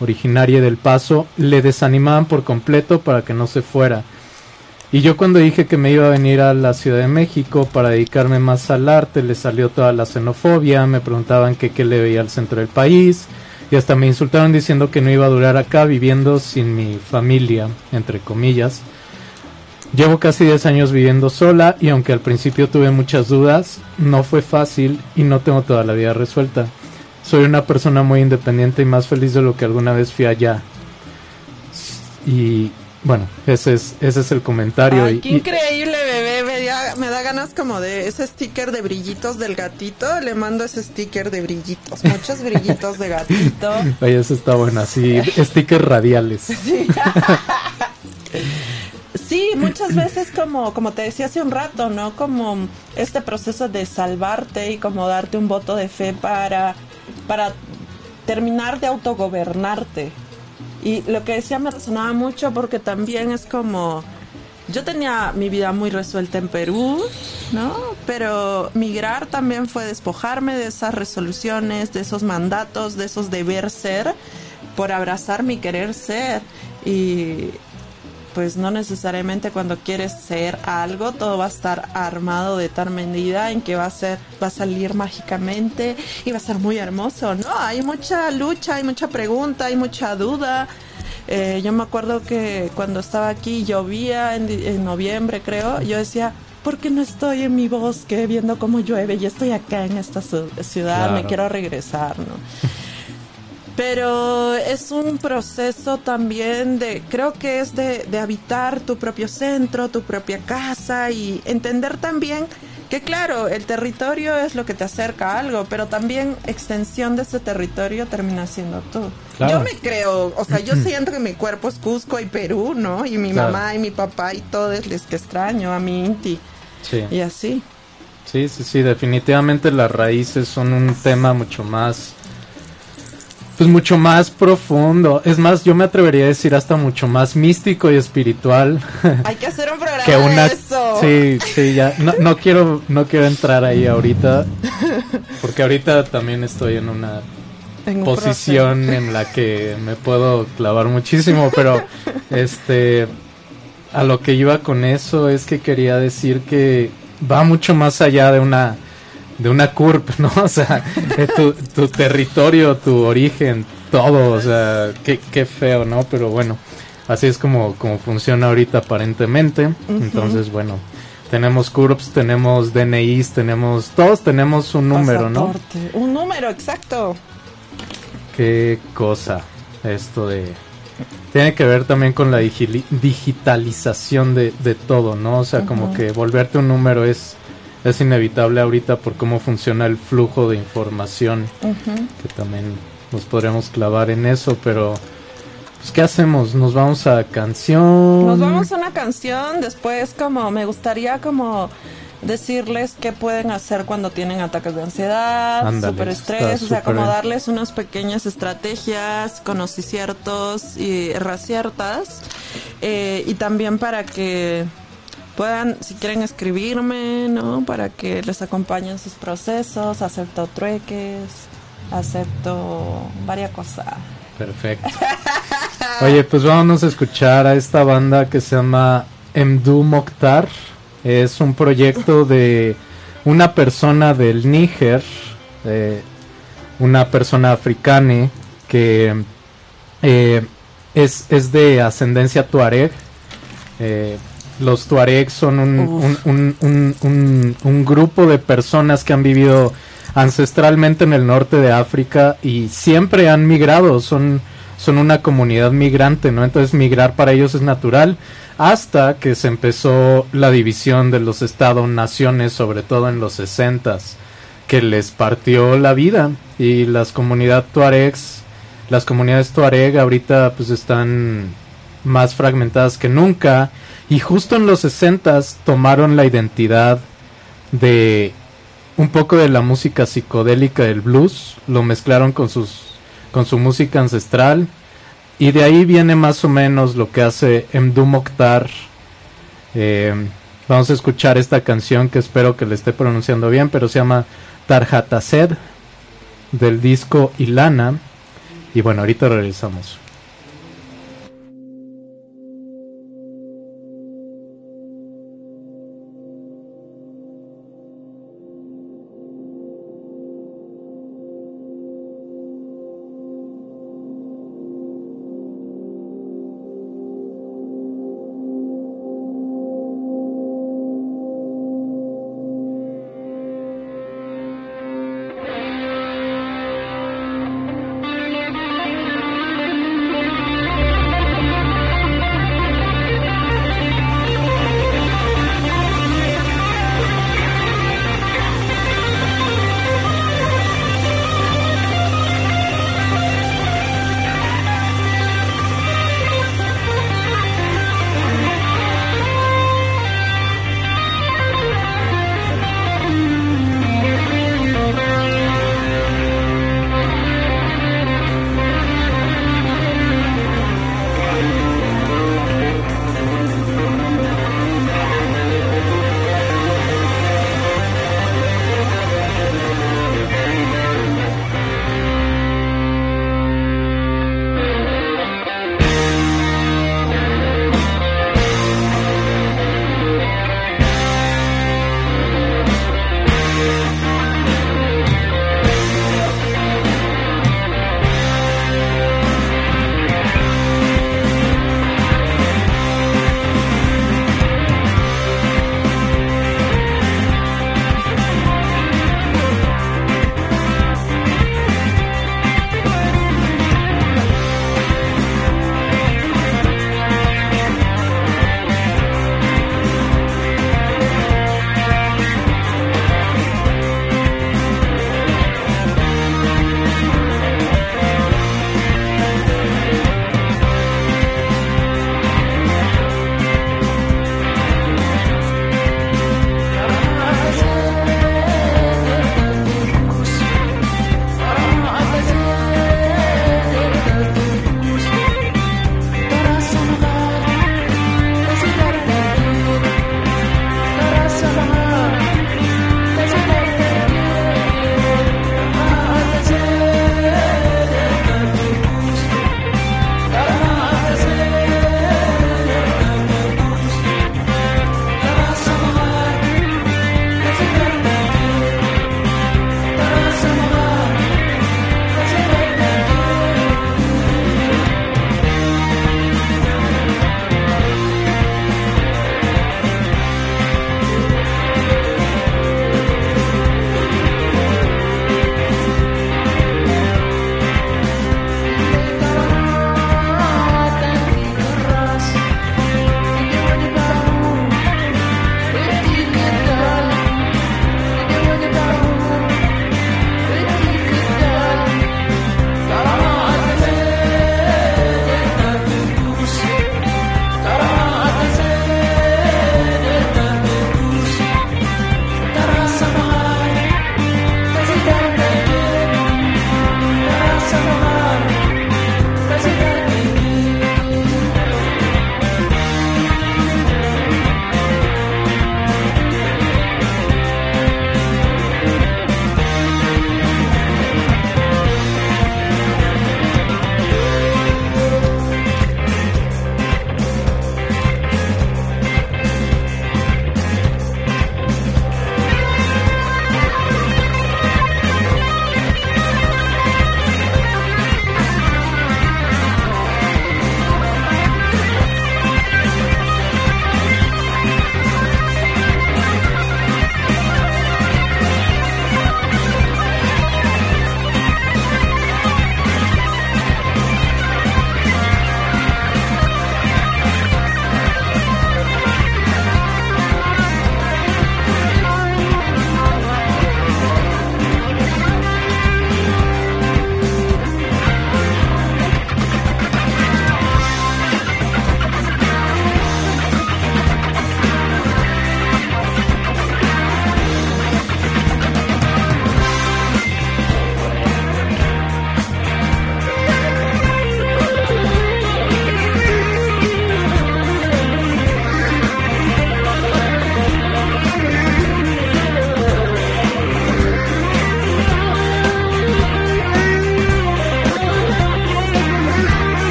originaria del Paso, le desanimaban por completo para que no se fuera. Y yo cuando dije que me iba a venir a la Ciudad de México para dedicarme más al arte, le salió toda la xenofobia, me preguntaban que qué le veía al centro del país, y hasta me insultaron diciendo que no iba a durar acá viviendo sin mi familia, entre comillas. Llevo casi 10 años viviendo sola y aunque al principio tuve muchas dudas, no fue fácil y no tengo toda la vida resuelta. Soy una persona muy independiente y más feliz de lo que alguna vez fui allá. Y bueno, ese es, ese es el comentario. Ay, y- qué increíble, bebé. Me da, me da ganas como de ese sticker de brillitos del gatito. Le mando ese sticker de brillitos. Muchos [LAUGHS] brillitos de gatito. Oye, eso está bueno, así, stickers radiales. [LAUGHS] Sí. Sí, muchas veces como, como te decía hace un rato, ¿no? Como este proceso de salvarte y como darte un voto de fe para, para terminar de autogobernarte. Y lo que decía me resonaba mucho porque también es como, yo tenía mi vida muy resuelta en Perú, ¿no? Pero migrar también fue despojarme de esas resoluciones, de esos mandatos, de esos deber ser, por abrazar mi querer ser. Y pues no necesariamente cuando quieres ser algo todo va a estar armado de tal medida en que va a ser va a salir mágicamente y va a ser muy hermoso no hay mucha lucha hay mucha pregunta hay mucha duda. Eh, yo me acuerdo que cuando estaba aquí llovía en, en noviembre creo yo decía ¿por qué no estoy en mi bosque viendo cómo llueve y estoy acá en esta ciudad me quiero regresar no pero es un proceso también de, creo que es de, de habitar tu propio centro, tu propia casa y entender también que claro, el territorio es lo que te acerca a algo, pero también extensión de ese territorio termina siendo tú. Claro. Yo me creo, o sea, yo [CLEARS THROAT] siento que mi cuerpo es Cusco y Perú, ¿no? Y mi Claro. mamá y mi papá y todos les que extraño, a mi Inti Sí. y así. Sí, sí, sí, definitivamente las raíces son un tema mucho más, pues mucho más profundo. Es más, yo me atrevería a decir hasta mucho más místico y espiritual [LAUGHS] Hay que hacer un programa que una. de eso. Sí, sí, ya. No, no quiero, no quiero entrar ahí ahorita, porque ahorita también estoy en una [LAUGHS] En un posición en la que me puedo clavar muchísimo, pero [LAUGHS] este a lo que iba con eso es que quería decir que va mucho más allá de una de una curp, [LAUGHS] ¿no? O sea, de tu, tu territorio, tu origen, todo, o sea, qué, qué feo, ¿no? Pero bueno, así es como, como funciona ahorita aparentemente. Entonces, bueno, tenemos CURPS, tenemos DNIs, tenemos, todos tenemos un número, ¿no? Un número, exacto. Qué cosa esto de... Tiene que ver también con la digitalización de, de todo, ¿no? O sea, como que volverte un número es, es inevitable ahorita por cómo funciona el flujo de información, que también nos podríamos clavar en eso, pero... Pues, ¿qué hacemos? ¿Nos vamos a canción? Nos vamos a una canción, después como me gustaría como decirles qué pueden hacer cuando tienen ataques de ansiedad, superestrés, o sea, como darles unas pequeñas estrategias, conociciertos y raciertas, eh, y también para que puedan, si quieren escribirme, ¿no? Para que les acompañen sus procesos, acepto trueques, acepto varias cosas. Perfecto. [LAUGHS] Oye, pues vámonos a escuchar a esta banda que se llama Mdu Mokhtar. Es un proyecto de una persona del Níger, eh, una persona africana que eh, es, es de ascendencia tuareg. Eh, los tuareg son un, un, un- un- grupo de personas que han vivido ancestralmente en el norte de África y siempre han migrado. Son, son una comunidad migrante, ¿no? Entonces migrar para ellos es natural hasta que se empezó la división de los estados-naciones, sobre todo en los sesentas, que les partió la vida y las comunidades tuaregs, las comunidades tuareg ahorita pues están más fragmentadas que nunca y justo en los sesentas tomaron la identidad de un poco de la música psicodélica del blues, lo mezclaron con sus con su música ancestral y de ahí viene más o menos lo que hace Mdu Mokhtar. Eh, vamos a escuchar esta canción que espero que le esté pronunciando bien, pero se llama Tarhatased del disco Ilana. Y bueno, ahorita regresamos.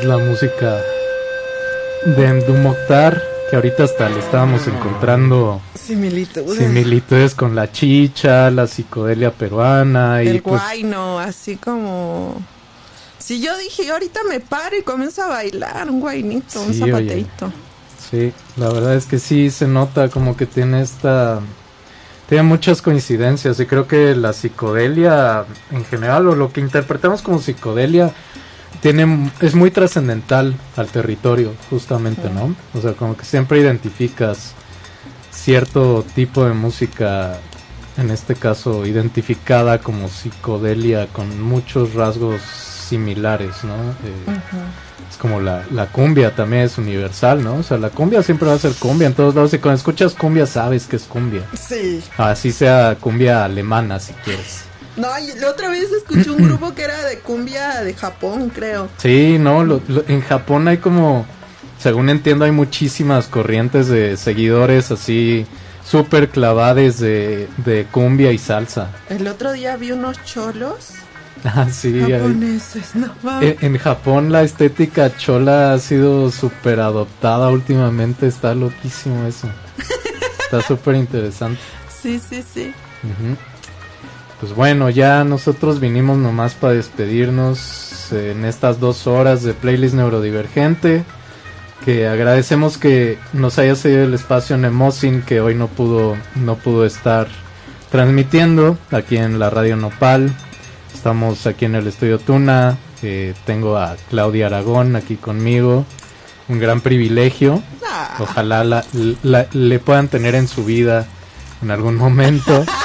Es la música de Mdou Mokhtar, que ahorita hasta le estábamos encontrando Similitudes. similitudes con la chicha, la psicodelia peruana y el pues guayno, así como... Si yo dije, ahorita me paro y comienzo a bailar, un guainito, un oye. zapateito. Sí, la verdad es que sí se nota como que tiene esta... Tiene muchas coincidencias y creo que la psicodelia en general o lo que interpretamos como psicodelia tiene es muy trascendental al territorio justamente, ¿no? O sea, como que siempre identificas cierto tipo de música, en este caso identificada como psicodelia con muchos rasgos similares, ¿no? Eh, es como la, la cumbia también es universal, ¿no? O sea, la cumbia siempre va a ser cumbia en todos lados. Y cuando escuchas cumbia sabes que es cumbia. Sí. Así sea cumbia alemana si quieres. No, la otra vez escuché un [CLEARS THROAT] grupo que era de cumbia de Japón, creo. Sí, no, lo- lo- en Japón hay como, según entiendo, hay muchísimas corrientes de seguidores así súper clavades de, de cumbia y salsa. El otro día vi unos cholos [LAUGHS] Ah, sí, hay- japoneses, no En, en Japón la estética chola ha sido súper adoptada últimamente, está loquísimo eso. [LAUGHS] Está súper interesante. Sí, sí, sí. Pues bueno, ya nosotros vinimos nomás para despedirnos en estas dos horas de playlist neurodivergente. Que agradecemos que nos haya cedido el espacio en Emosin, que hoy no pudo, no pudo estar transmitiendo aquí en la radio Nopal. Estamos aquí en el estudio Tuna. eh, tengo a Claudia Aragón aquí conmigo. Un gran privilegio. Ojalá la- la- le puedan tener en su vida en algún momento. [LAUGHS]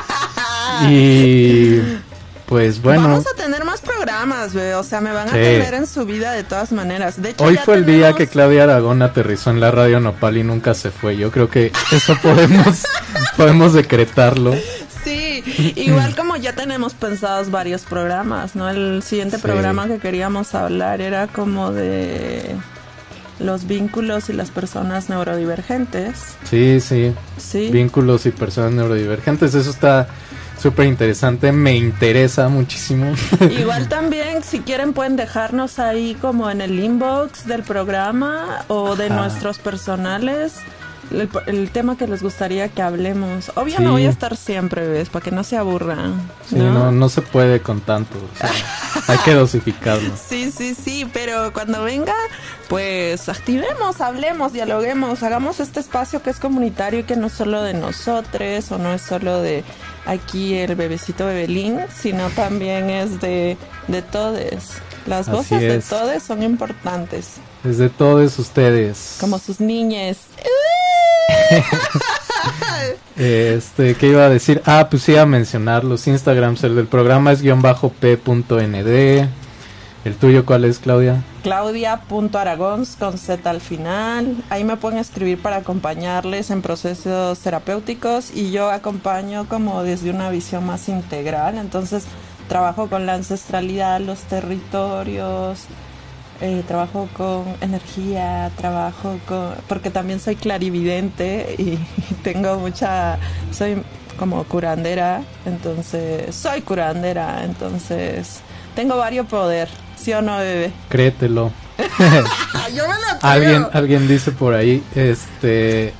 Y pues bueno, Vamos a tener más programas, güey. O sea, me van a Sí. tener en su vida de todas maneras. De hecho, hoy fue el día que Claudia Aragón aterrizó en la radio Nopal y nunca se fue. Yo creo que eso [LAUGHS] podemos, podemos decretarlo. Sí, igual como ya tenemos pensados varios programas, ¿no? El siguiente Sí. programa que queríamos hablar era como de los vínculos y las personas neurodivergentes. Sí, sí. Sí. Vínculos y personas neurodivergentes. Eso está súper interesante. Me interesa muchísimo. [LAUGHS] Igual también, si quieren, pueden dejarnos ahí como en el inbox del programa o de Ajá. nuestros personales el, el tema que les gustaría que hablemos. Obvio Sí. no voy a estar siempre, ¿ves? Para que no se aburran. Sí, no, no se puede con tanto. o sea, [LAUGHS] hay que dosificarlo. Sí, sí, sí, pero cuando venga, pues activemos, hablemos, dialoguemos, hagamos este espacio que es comunitario y que no es solo de nosotros o no es solo de aquí el bebecito bebelín, sino también es de, de todos. Las Así voces de es. todos son importantes, Desde todos ustedes. como sus niñes. [LAUGHS] Este, ¿qué iba a decir? Ah, pues iba a mencionar los Instagrams. El del programa es guion bajo p.nd. ¿El tuyo cuál es, Claudia? Claudia.aragons con Z al final. Ahí me pueden escribir para acompañarles en procesos terapéuticos y yo acompaño como desde una visión más integral. Entonces trabajo con la ancestralidad, los territorios, eh, trabajo con energía, trabajo con... porque también soy clarividente y [LAUGHS] tengo mucha... soy como curandera, entonces soy curandera, entonces tengo varios poder, ¿sí o no, bebé? Créetelo. Yo me lo [LAUGHS] creo. Alguien, alguien dice por ahí, este...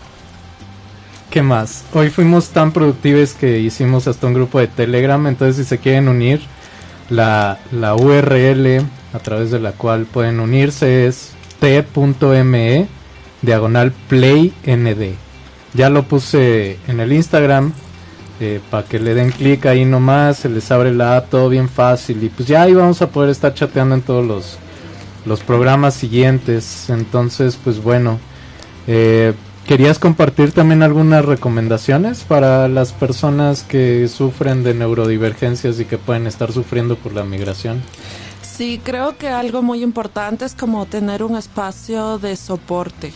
¿Qué más? Hoy fuimos tan productivos que hicimos hasta un grupo de Telegram, entonces si se quieren unir, la, la URL a través de la cual pueden unirse es t.me diagonal playnd. Ya lo puse en el Instagram para que le den clic ahí nomás, se les abre la app, todo bien fácil y pues ya ahí vamos a poder estar chateando en todos los, los programas siguientes. Entonces, pues bueno, eh, ¿querías compartir también algunas recomendaciones para las personas que sufren de neurodivergencias y que pueden estar sufriendo por la migración? Sí, creo que algo muy importante es como tener un espacio de soporte.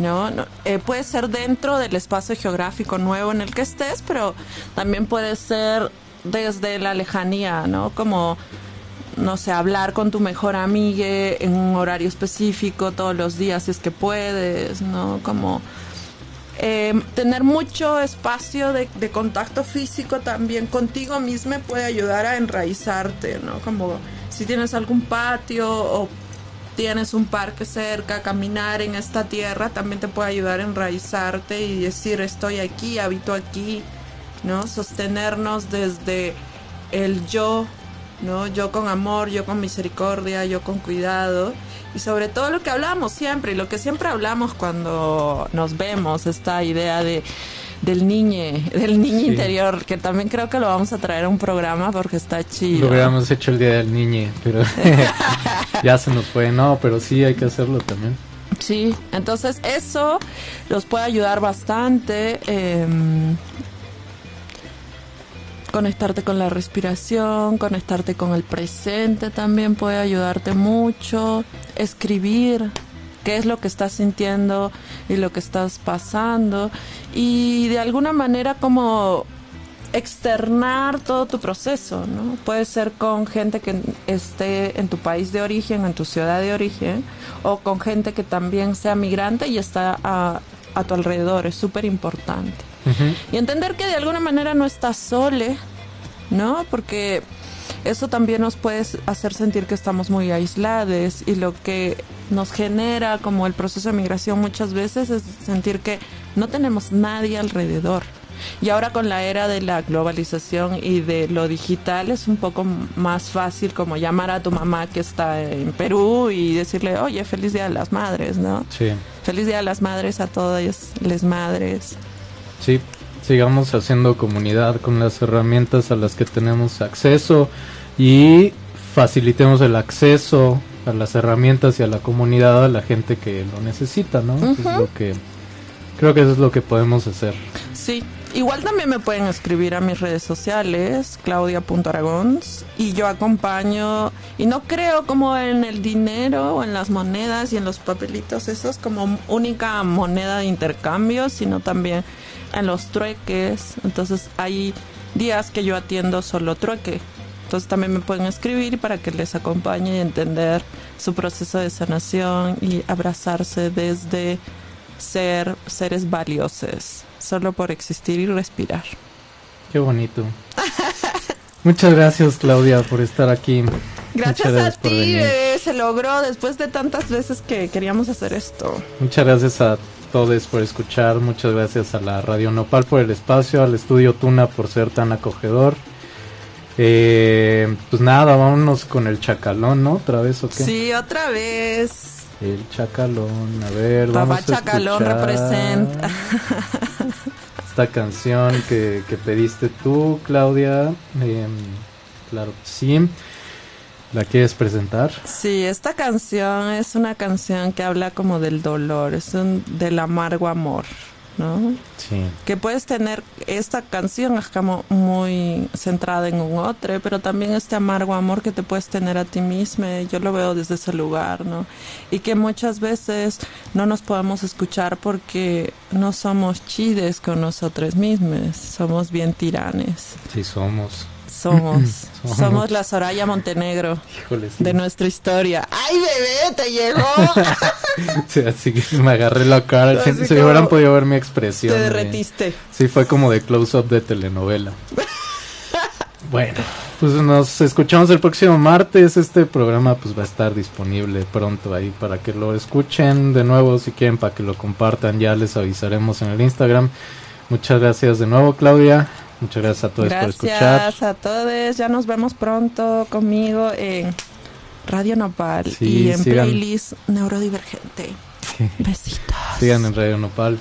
¿No? No, eh, puede ser dentro del espacio geográfico nuevo en el que estés, pero también puede ser desde la lejanía, ¿no? Como, no sé, hablar con tu mejor amiga en un horario específico todos los días si es que puedes, ¿no? Como eh, tener mucho espacio de, de, contacto físico también contigo mismo puede ayudar a enraizarte, ¿no? Como si tienes algún patio o tienes un parque cerca, caminar en esta tierra también te puede ayudar a enraizarte y decir estoy aquí, habito aquí, ¿no? Sostenernos desde el yo, ¿no? Yo con amor, yo con misericordia, yo con cuidado y sobre todo lo que hablamos siempre y lo que siempre hablamos cuando nos vemos, esta idea de del niño, del niño interior, que también creo que lo vamos a traer a un programa porque está chido. Lo hubiéramos hecho el día del niño, pero [LAUGHS] [LAUGHS] ya se nos fue, no, pero sí hay que hacerlo también. Sí, entonces eso los puede ayudar bastante. em, conectarte con la respiración, conectarte con el presente también puede ayudarte mucho. Escribir qué es lo que estás sintiendo y lo que estás pasando. Y de alguna manera como externar todo tu proceso, ¿no? Puede ser con gente que esté en tu país de origen, en tu ciudad de origen, o con gente que también sea migrante y está a, a tu alrededor, es súper importante. Y entender que de alguna manera no estás sole, ¿no? Porque eso también nos puede hacer sentir que estamos muy aislados y lo que nos genera como el proceso de migración muchas veces es sentir que no tenemos nadie alrededor. Y ahora con la era de la globalización y de lo digital es un poco más fácil como llamar a tu mamá que está en Perú y decirle, oye, feliz Día de las Madres, ¿no? Sí, Feliz Día de las Madres a todas las madres. sí, sigamos haciendo comunidad con las herramientas a las que tenemos acceso y facilitemos el acceso a las herramientas y a la comunidad a la gente que lo necesita, ¿no? Es lo que creo que eso es lo que podemos hacer. Sí, igual también me pueden escribir a mis redes sociales, claudia.aragons, y yo acompaño, y no creo como en el dinero o en las monedas y en los papelitos esos como única moneda de intercambio, sino también en los trueques. Entonces hay días que yo atiendo solo trueque. Entonces también me pueden escribir para que les acompañe y entender su proceso de sanación y abrazarse desde ser seres valiosos, solo por existir y respirar. Qué bonito. [LAUGHS] Muchas gracias Claudia por estar aquí. Gracias, Muchas gracias a por ti, se logró después de tantas veces que queríamos hacer esto. Muchas gracias a todos por escuchar, muchas gracias a la Radio Nopal por el espacio, al estudio Tuna por ser tan acogedor. Eh, pues nada, vámonos con el chacalón, ¿no? ¿Otra vez o qué? Sí, otra vez. El chacalón, a ver, Papá vamos a Chacalón escuchar representa. [LAUGHS] Esta canción que, que pediste tú, Claudia. Em, claro que sí. ¿La quieres presentar? Sí, esta canción es una canción que habla como del dolor, es un, del amargo amor, ¿no? Sí. que puedes tener esta canción es como muy centrada en un otro, pero también este amargo amor que te puedes tener a ti mismo, yo lo veo desde ese lugar, ¿no? Y que muchas veces no nos podemos escuchar porque no somos chides con nosotros mismos, somos bien tiranes. Sí, somos. Somos, [CLEARS THROAT] Somos. somos la Soraya Montenegro sí. de nuestra historia. ¡Ay, bebé, te llegó! [LAUGHS] Sí, así que me agarré la cara. Si, hubieran podido ver mi expresión. te eh. derretiste. Sí, fue como de close-up de telenovela. [LAUGHS] bueno, pues nos escuchamos el próximo martes. Este programa pues va a estar disponible pronto ahí para que lo escuchen de nuevo si quieren, para que lo compartan. Ya les avisaremos en el Instagram. Muchas gracias de nuevo, Claudia. Muchas gracias a todos por escuchar. Gracias a todos. Ya nos vemos pronto conmigo en Radio Nopal Sí, y en sigan. playlist Neurodivergente. [LAUGHS] Besitos. Sigan en Radio Nopal.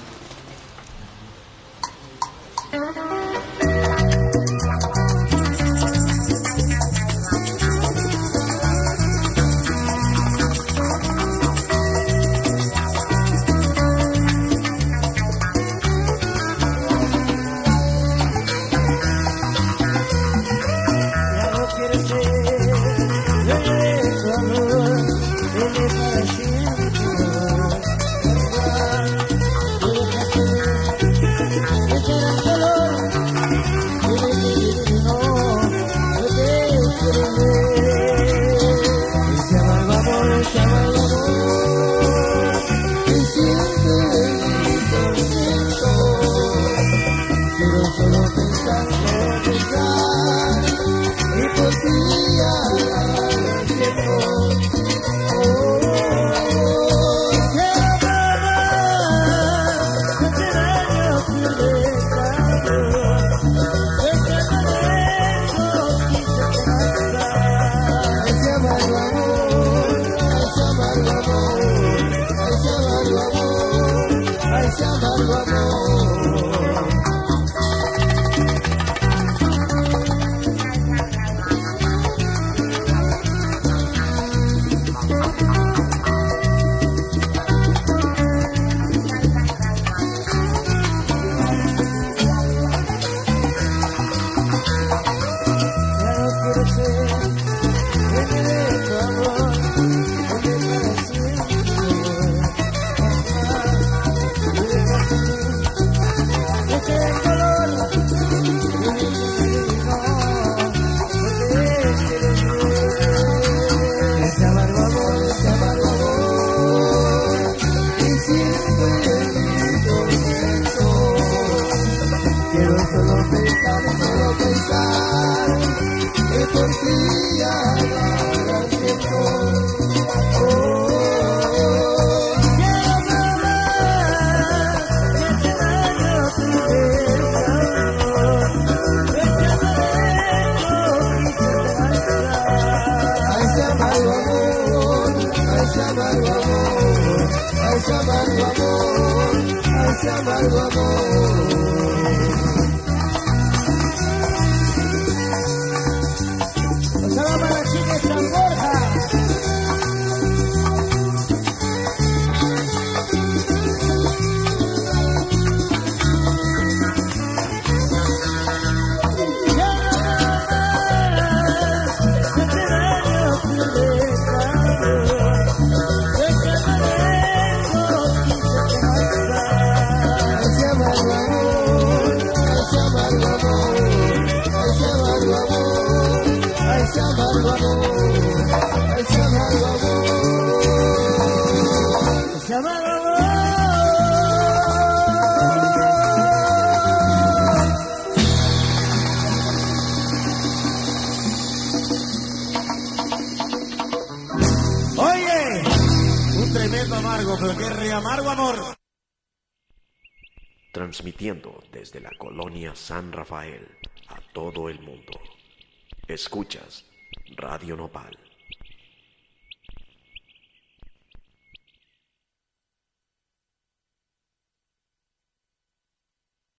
San Rafael a todo el mundo. Escuchas.